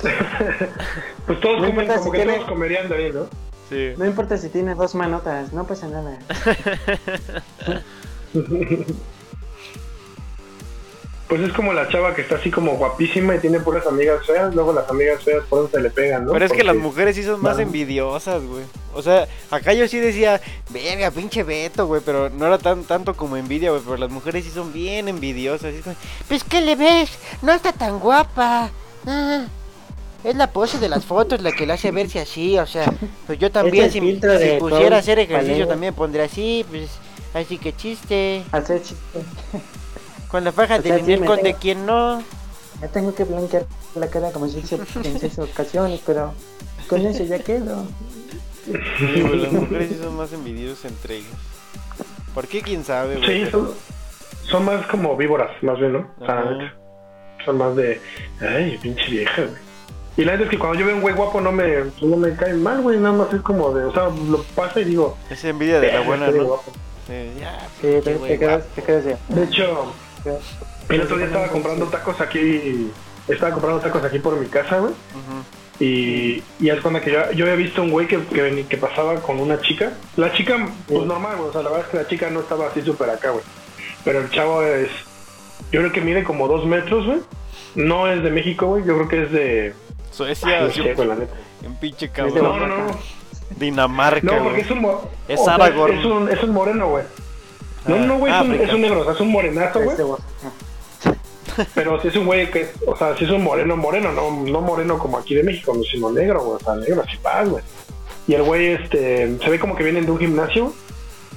[laughs] Pues todos No comen, importa como si que tiene- todos comerían de ahí, ¿no? sí. No importa si tiene dos manotas, no pasa nada. Pues es como la chava que está así como guapísima y tiene puras amigas feas, luego las amigas feas por donde se le pegan, ¿no? Pero es que las mujeres sí son más envidiosas, güey. O sea, acá yo sí decía, verga, pinche Beto, güey, pero no era tan tanto como envidia, güey, pero las mujeres sí son bien envidiosas. es como, pues, ¿qué le ves? No está tan guapa. Ah, es la pose de las fotos la que le hace verse así, o sea, pues yo también, si, si pusiera a hacer ejercicio Paleo. también pondría así, pues, así que chiste. Hacer chiste. Con la faja O de sea, sí, me con de quien no. Ya tengo que blanquear la cara como si hice en seis ocasiones, pero con eso ya quedo. Sí, güey, las mujeres sí son más envidiosas entre ellas. ¿Por qué? ¿Quién sabe, güey? Sí, pero- son, son más como víboras, más bien, ¿no? O sea. Son más de, ay, pinche vieja, güey. Y la neta es que cuando yo veo un güey guapo no me, no me cae mal, güey, nada más es como de, o sea, lo pasa y digo, Es envidia de la "Verga, buena, ¿no? guapo". Sí, ya, Sí, te, quedas, te quedas ya. De hecho, el otro día estaba comprando tacos aquí, estaba comprando tacos aquí por mi casa, güey. Y, y es cuando que yo, yo había visto un güey que, que, pasaba con una chica. La chica, pues normal, güey. O sea, la verdad es que la chica no estaba así súper acá, güey. Pero el chavo es. Yo creo que mide como dos metros, güey. No es de México, güey. Yo creo que es de. Suecia, No así, sé, güey, la neta. un pinche cabrón. No, no, no. Dinamarca, No, porque es un. Es. Es un, es un moreno, güey. No, no, güey. Es, es un negro, o sea, es un morenazo, güey. Este. [laughs] Pero si es un güey que, o sea, si es un moreno, moreno, no, no moreno como aquí de México, no, sino negro, güey, o sea, negro así paz, güey. Y el güey, este, se ve como que vienen de un gimnasio,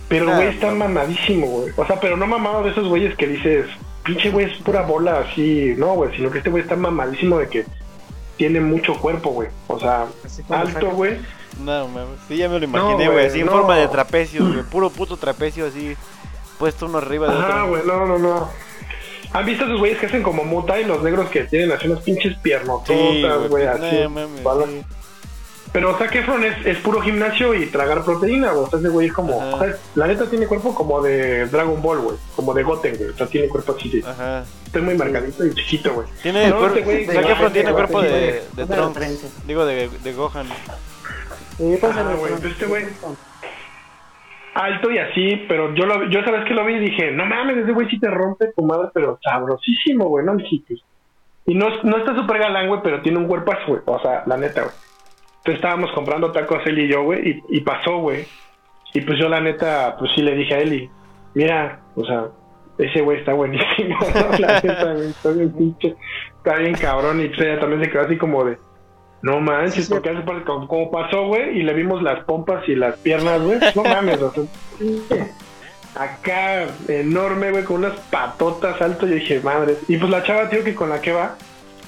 pero el Ah, güey está no. mamadísimo, güey. O sea, pero no mamado de esos güeyes que dices, pinche güey es pura bola así, no, güey, sino que este güey está mamadísimo de que tiene mucho cuerpo, güey. O sea, alto, güey. No, mames. Sí, ya me lo imaginé, güey. así en forma de trapecio, güey. Puro puto trapecio, así. Puesto uno arriba de Ajá, otro. güey, no, no, no. ¿Han visto esos güeyes que hacen como muta y los negros que tienen así unas pinches piernototas, Sí, güey, así? Pero Zac Efron es, es puro gimnasio y tragar proteína, güey. O sea, ese güey es como... O sea, la neta tiene cuerpo como de Dragon Ball, güey. Como de Goten, güey. O sea, tiene cuerpo así de... Ajá. Estoy muy marcadito y chiquito, güey. Tiene No, cuerpo. este tiene cuerpo de, de. Digo, de, de Gohan. Sí, Ah, güey, pero- este güey- Alto y así, pero yo lo, yo esa vez que lo vi dije, no mames, ese güey sí te rompe tu madre, pero sabrosísimo, güey, no mijito. Y no, no está súper galán, güey, pero tiene un cuerpazo, güey. O sea, la neta, güey. Entonces estábamos comprando tacos él y yo, güey, y, y pasó, güey. Y pues yo la neta, pues sí le dije a Eli, mira, o sea, ese güey está buenísimo. [laughs] La neta, güey, está bien pinche. Está bien cabrón. Y pues ella también se quedó así como de. No manches, Sí, porque hace parte como, como pasó, güey, y le vimos las pompas y las piernas, güey. No mames, o sea, [laughs] acá enorme, güey, con unas patotas altas. Yo dije, madre. Y pues la chava, tío, que con la que va,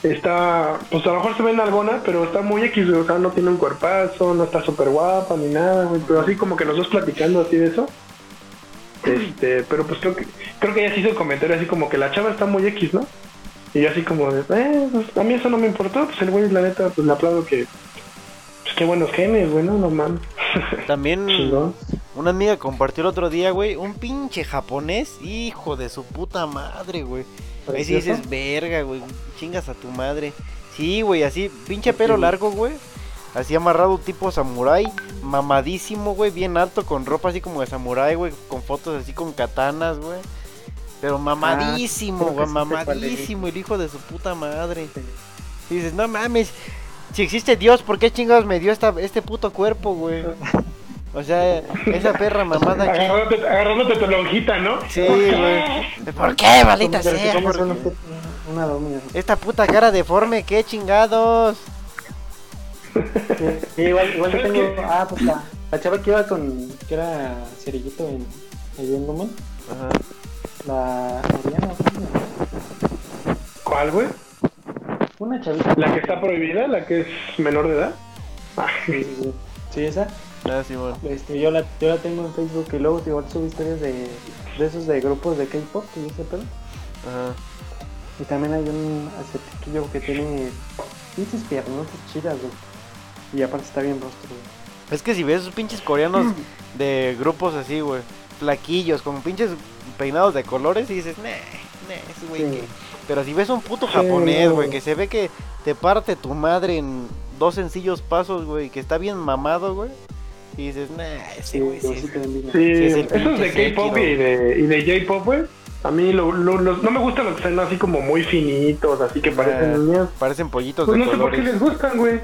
está, pues a lo mejor se ve en alguna, pero está muy X, güey. O sea, no tiene un cuerpazo, no está súper guapa ni nada, güey. Pero así como que los dos platicando así de eso. Este, pero pues creo que, creo que ella sí hizo el comentario así como que la chava está muy X, ¿no? Y yo así como de, eh, pues, a mí eso no me importó, pues el güey, la neta, pues le aplaudo que, pues qué buenos genes, güey, no, no mames. [laughs] También una amiga compartió el otro día, güey, un pinche japonés, hijo de su puta madre, güey. Ahí dices, verga, güey, chingas a tu madre. Sí, güey, así, pinche pelo largo, güey. Así amarrado tipo samurái, mamadísimo, güey, bien alto, con ropa así como de samurái, güey, con fotos así con katanas, güey. Pero mamadísimo, güey, sí sé cuál es. mamadísimo, el hijo de su puta madre. Y dices, no mames, si existe Dios, ¿por qué chingados me dio esta, este puto cuerpo, güey? O sea, esa perra mamada aquí. Agarrándote, agarrándote tu lonjita, ¿no? Sí, güey. ¿Por qué, que sea? Esta puta cara deforme, qué chingados. Sí, sí, igual, igual yo ¿Sabes tengo. Ah, pues la, la chava que iba con. que era cerillito en. ahí en. Ajá. La. Oriana. ¿Cuál, güey? Una chavita. ¿La que está prohibida? ¿La que es menor de edad? Sí, sí, sí. Sí, esa. Ah, sí, bueno. Este, yo, la, yo la tengo en Facebook y luego igual subo historias de, de esos de grupos de K-pop y ese pedo. Ajá. Y también hay un asiatiquillo que tiene pinches piernas chidas, güey. Y aparte está bien rostro, güey. Es que si ves esos pinches coreanos [clears throat] de grupos así, güey, flaquillos, con pinches peinados de colores, y dices, nah, nah, ese güey Sí. que. Pero si ves un puto japonés, no. güey, que se ve que te parte tu madre en dos sencillos pasos, güey, que está bien mamado, güey, y dices, nah, ese Sí, güey sí, sí. sí es esos de K-pop y de, y de J-pop, güey. A mí lo, lo- los- no me gustan los que están así como muy finitos, así que parecen niñas. Parecen pollitos Pues de no sé por qué colores. les gustan, güey.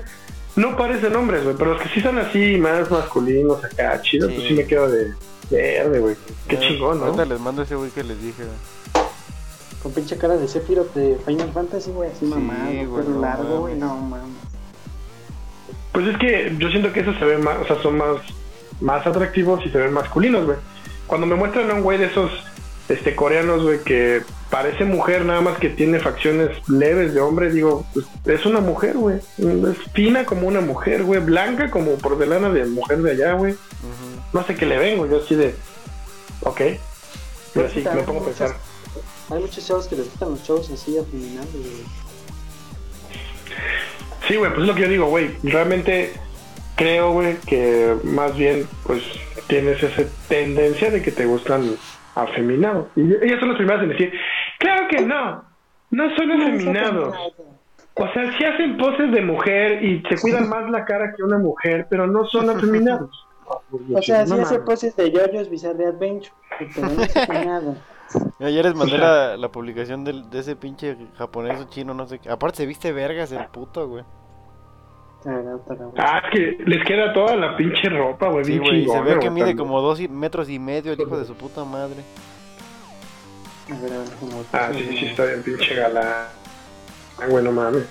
No parecen hombres, güey, pero los que sí son así más masculinos acá, chidos, Sí. pues sí me quedo de verde, güey. Qué Ah, chingón, ¿no? Ahorita les mando ese güey que les dije, güey. Con pinche cara de Sephiroth de Final Fantasy, güey, así Sí, mamado, güey, pelo no largo, güey, no mames. Pues es que yo siento que esos se ven más, o sea, son más, más atractivos y se ven masculinos, güey. Cuando me muestran a un güey de esos este coreanos, güey, que parece mujer, nada más que tiene facciones leves de hombre, digo, pues, es una mujer, güey. Es fina como una mujer, güey, blanca como porcelana de mujer de allá, güey. No sé qué le vengo, yo así de, ok. Yo Pero así sí, me pongo a pensar. Hay muchos chavos que les gustan los chavos así afeminados, güey. Sí, güey, pues es lo que yo digo, güey. Realmente creo, güey, que más bien, pues tienes esa tendencia de que te gustan afeminados. Y ellas son las primeras en decir, claro que no, no son afeminados. O sea, sí hacen poses de mujer y se cuidan [laughs] más la cara que una mujer, pero no son afeminados. O sea, sí No hace mames. poses de JoJo's Bizarre Adventure, pero no. Ayer les mandé la, la publicación del, de ese pinche japonés o chino, no sé qué. Aparte se viste vergas el puto, güey. Ah, es que les queda toda la pinche ropa, güey. Sí, güey, se ve que mide como dos metros y medio el hijo de su puta madre. A ver, a ver, como- Ah, sí, sí, está bien pinche galán. Ah, güey, no mames.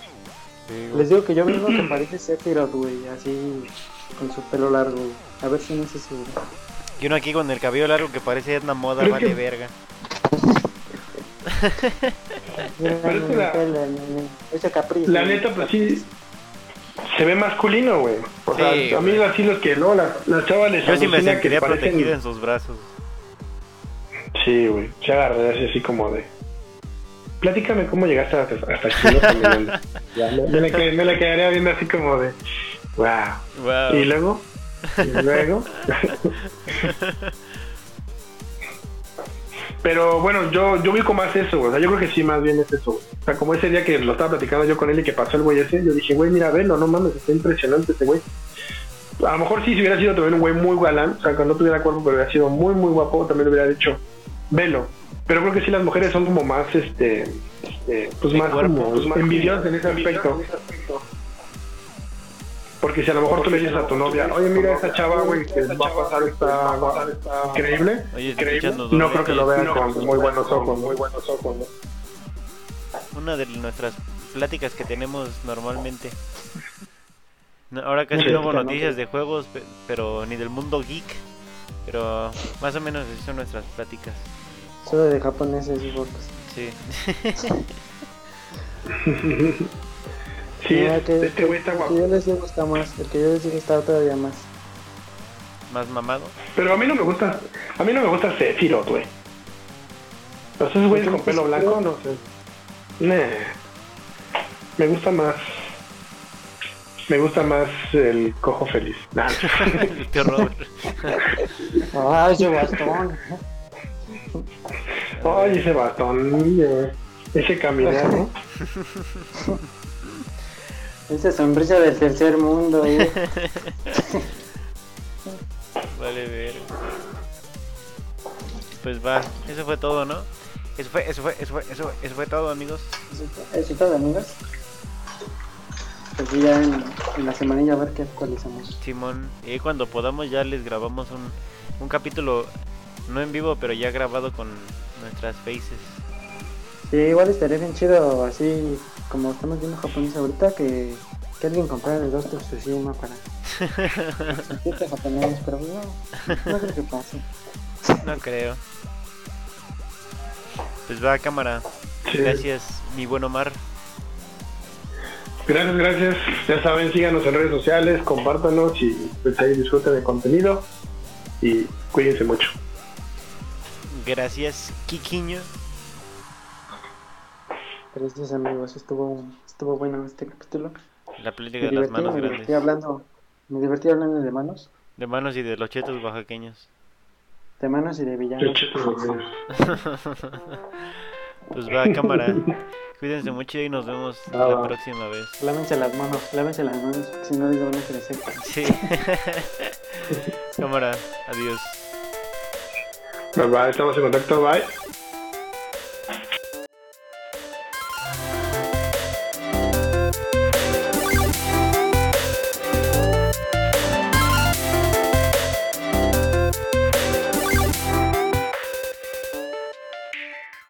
Sí. Les digo que yo uno que parece Sephiroth, güey, así con su pelo largo, güey. A ver si no se sube. Y uno aquí con el cabello largo que parece Edna Moda, vale que- verga. La-. La neta, pues sí, se ve masculino, güey. O sea, Sí, a mí así los que no, las, las chavas les Yo sí me sentiría parecen- protegida en sus brazos. Sí, güey, se agarra así, así como de... Platícame cómo llegaste hasta, hasta aquí, ¿no? caminando. Ya, me, me, le, que- me le quedaría viendo así como de... Wow. Wow. Y luego... Y luego... [laughs] Pero bueno, yo, yo ubico más eso. O sea, yo creo que sí, más bien es eso. O sea, como ese día que lo estaba platicando yo con él y que pasó el güey ese, yo dije, güey, mira, velo, no mames, está impresionante ese güey. A lo mejor sí, si hubiera sido también un güey muy galán, o sea, que no tuviera cuerpo, pero hubiera sido muy, muy guapo, también le hubiera dicho, velo. Pero creo que sí, las mujeres son como más, este, este, pues De más cuerpo, como pues, más envidiosas en ese aspecto. Porque si a lo mejor tú le dices a tu novia, oye, mira esa chava, güey, que va a pasar está increíble, Oye, no creo que lo T. vea con muy buenos ojos, muy buenos ojos, ¿no? Una de nuestras pláticas que tenemos normalmente. No, Ahora casi Sí, no hubo noticias de juegos, pe- pero ni del mundo geek. Pero más o menos así son nuestras pláticas. Solo de japoneses y. Sí. [laughs] [laughs] Sí, que- este güey está El que guapo. yo les digo está más, el que yo les digo está todavía más. más mamado. Pero a mí no me gusta, a mí no me gusta Sephiroth, güey. Los esos güeyes con pelo blanco, no sé. Nah. Me gusta más. Me gusta más el cojo feliz. Nah. [laughs] El tío Robert. ¡Ah, ese bastón! Ay, ese bastón, ese caminar, ¿no? [laughs] Esa sonrisa del tercer mundo, eh. [laughs] Vale, ver. Pues va, eso fue todo, ¿no? Eso fue, eso fue, eso fue, eso, eso fue todo, amigos. Eso es todo, amigos. Pues ya en, en la semanilla a ver qué actualizamos. Simón, y cuando podamos ya les grabamos un, un capítulo, no en vivo, pero ya grabado con nuestras faces. Sí, igual estaría bien chido, así como estamos viendo japonés ahorita, que, que alguien comprara el Ghost of Tsushima para [laughs] japonés, pero no, no creo que pase. No creo. Pues va, cámara. Sí. Gracias, mi buen Omar. Gracias, gracias. Ya saben, síganos en redes sociales, compártanos y pues ahí disfruten el contenido. Y cuídense mucho. Gracias, Kikiño. Gracias amigos, estuvo, estuvo bueno este capítulo. La plática Me de las divertí, manos me divertí grandes. hablando, me divertí hablando de manos, De manos y de los chetos oaxaqueños. de manos y de villanos. [laughs] Pues va, cámara. Cuídense mucho y nos vemos la va. próxima vez. Lávense las manos, lávense las manos, si no les van a crecer. Sí. [laughs] cámara, adiós. Bye bye, estamos en contacto, bye.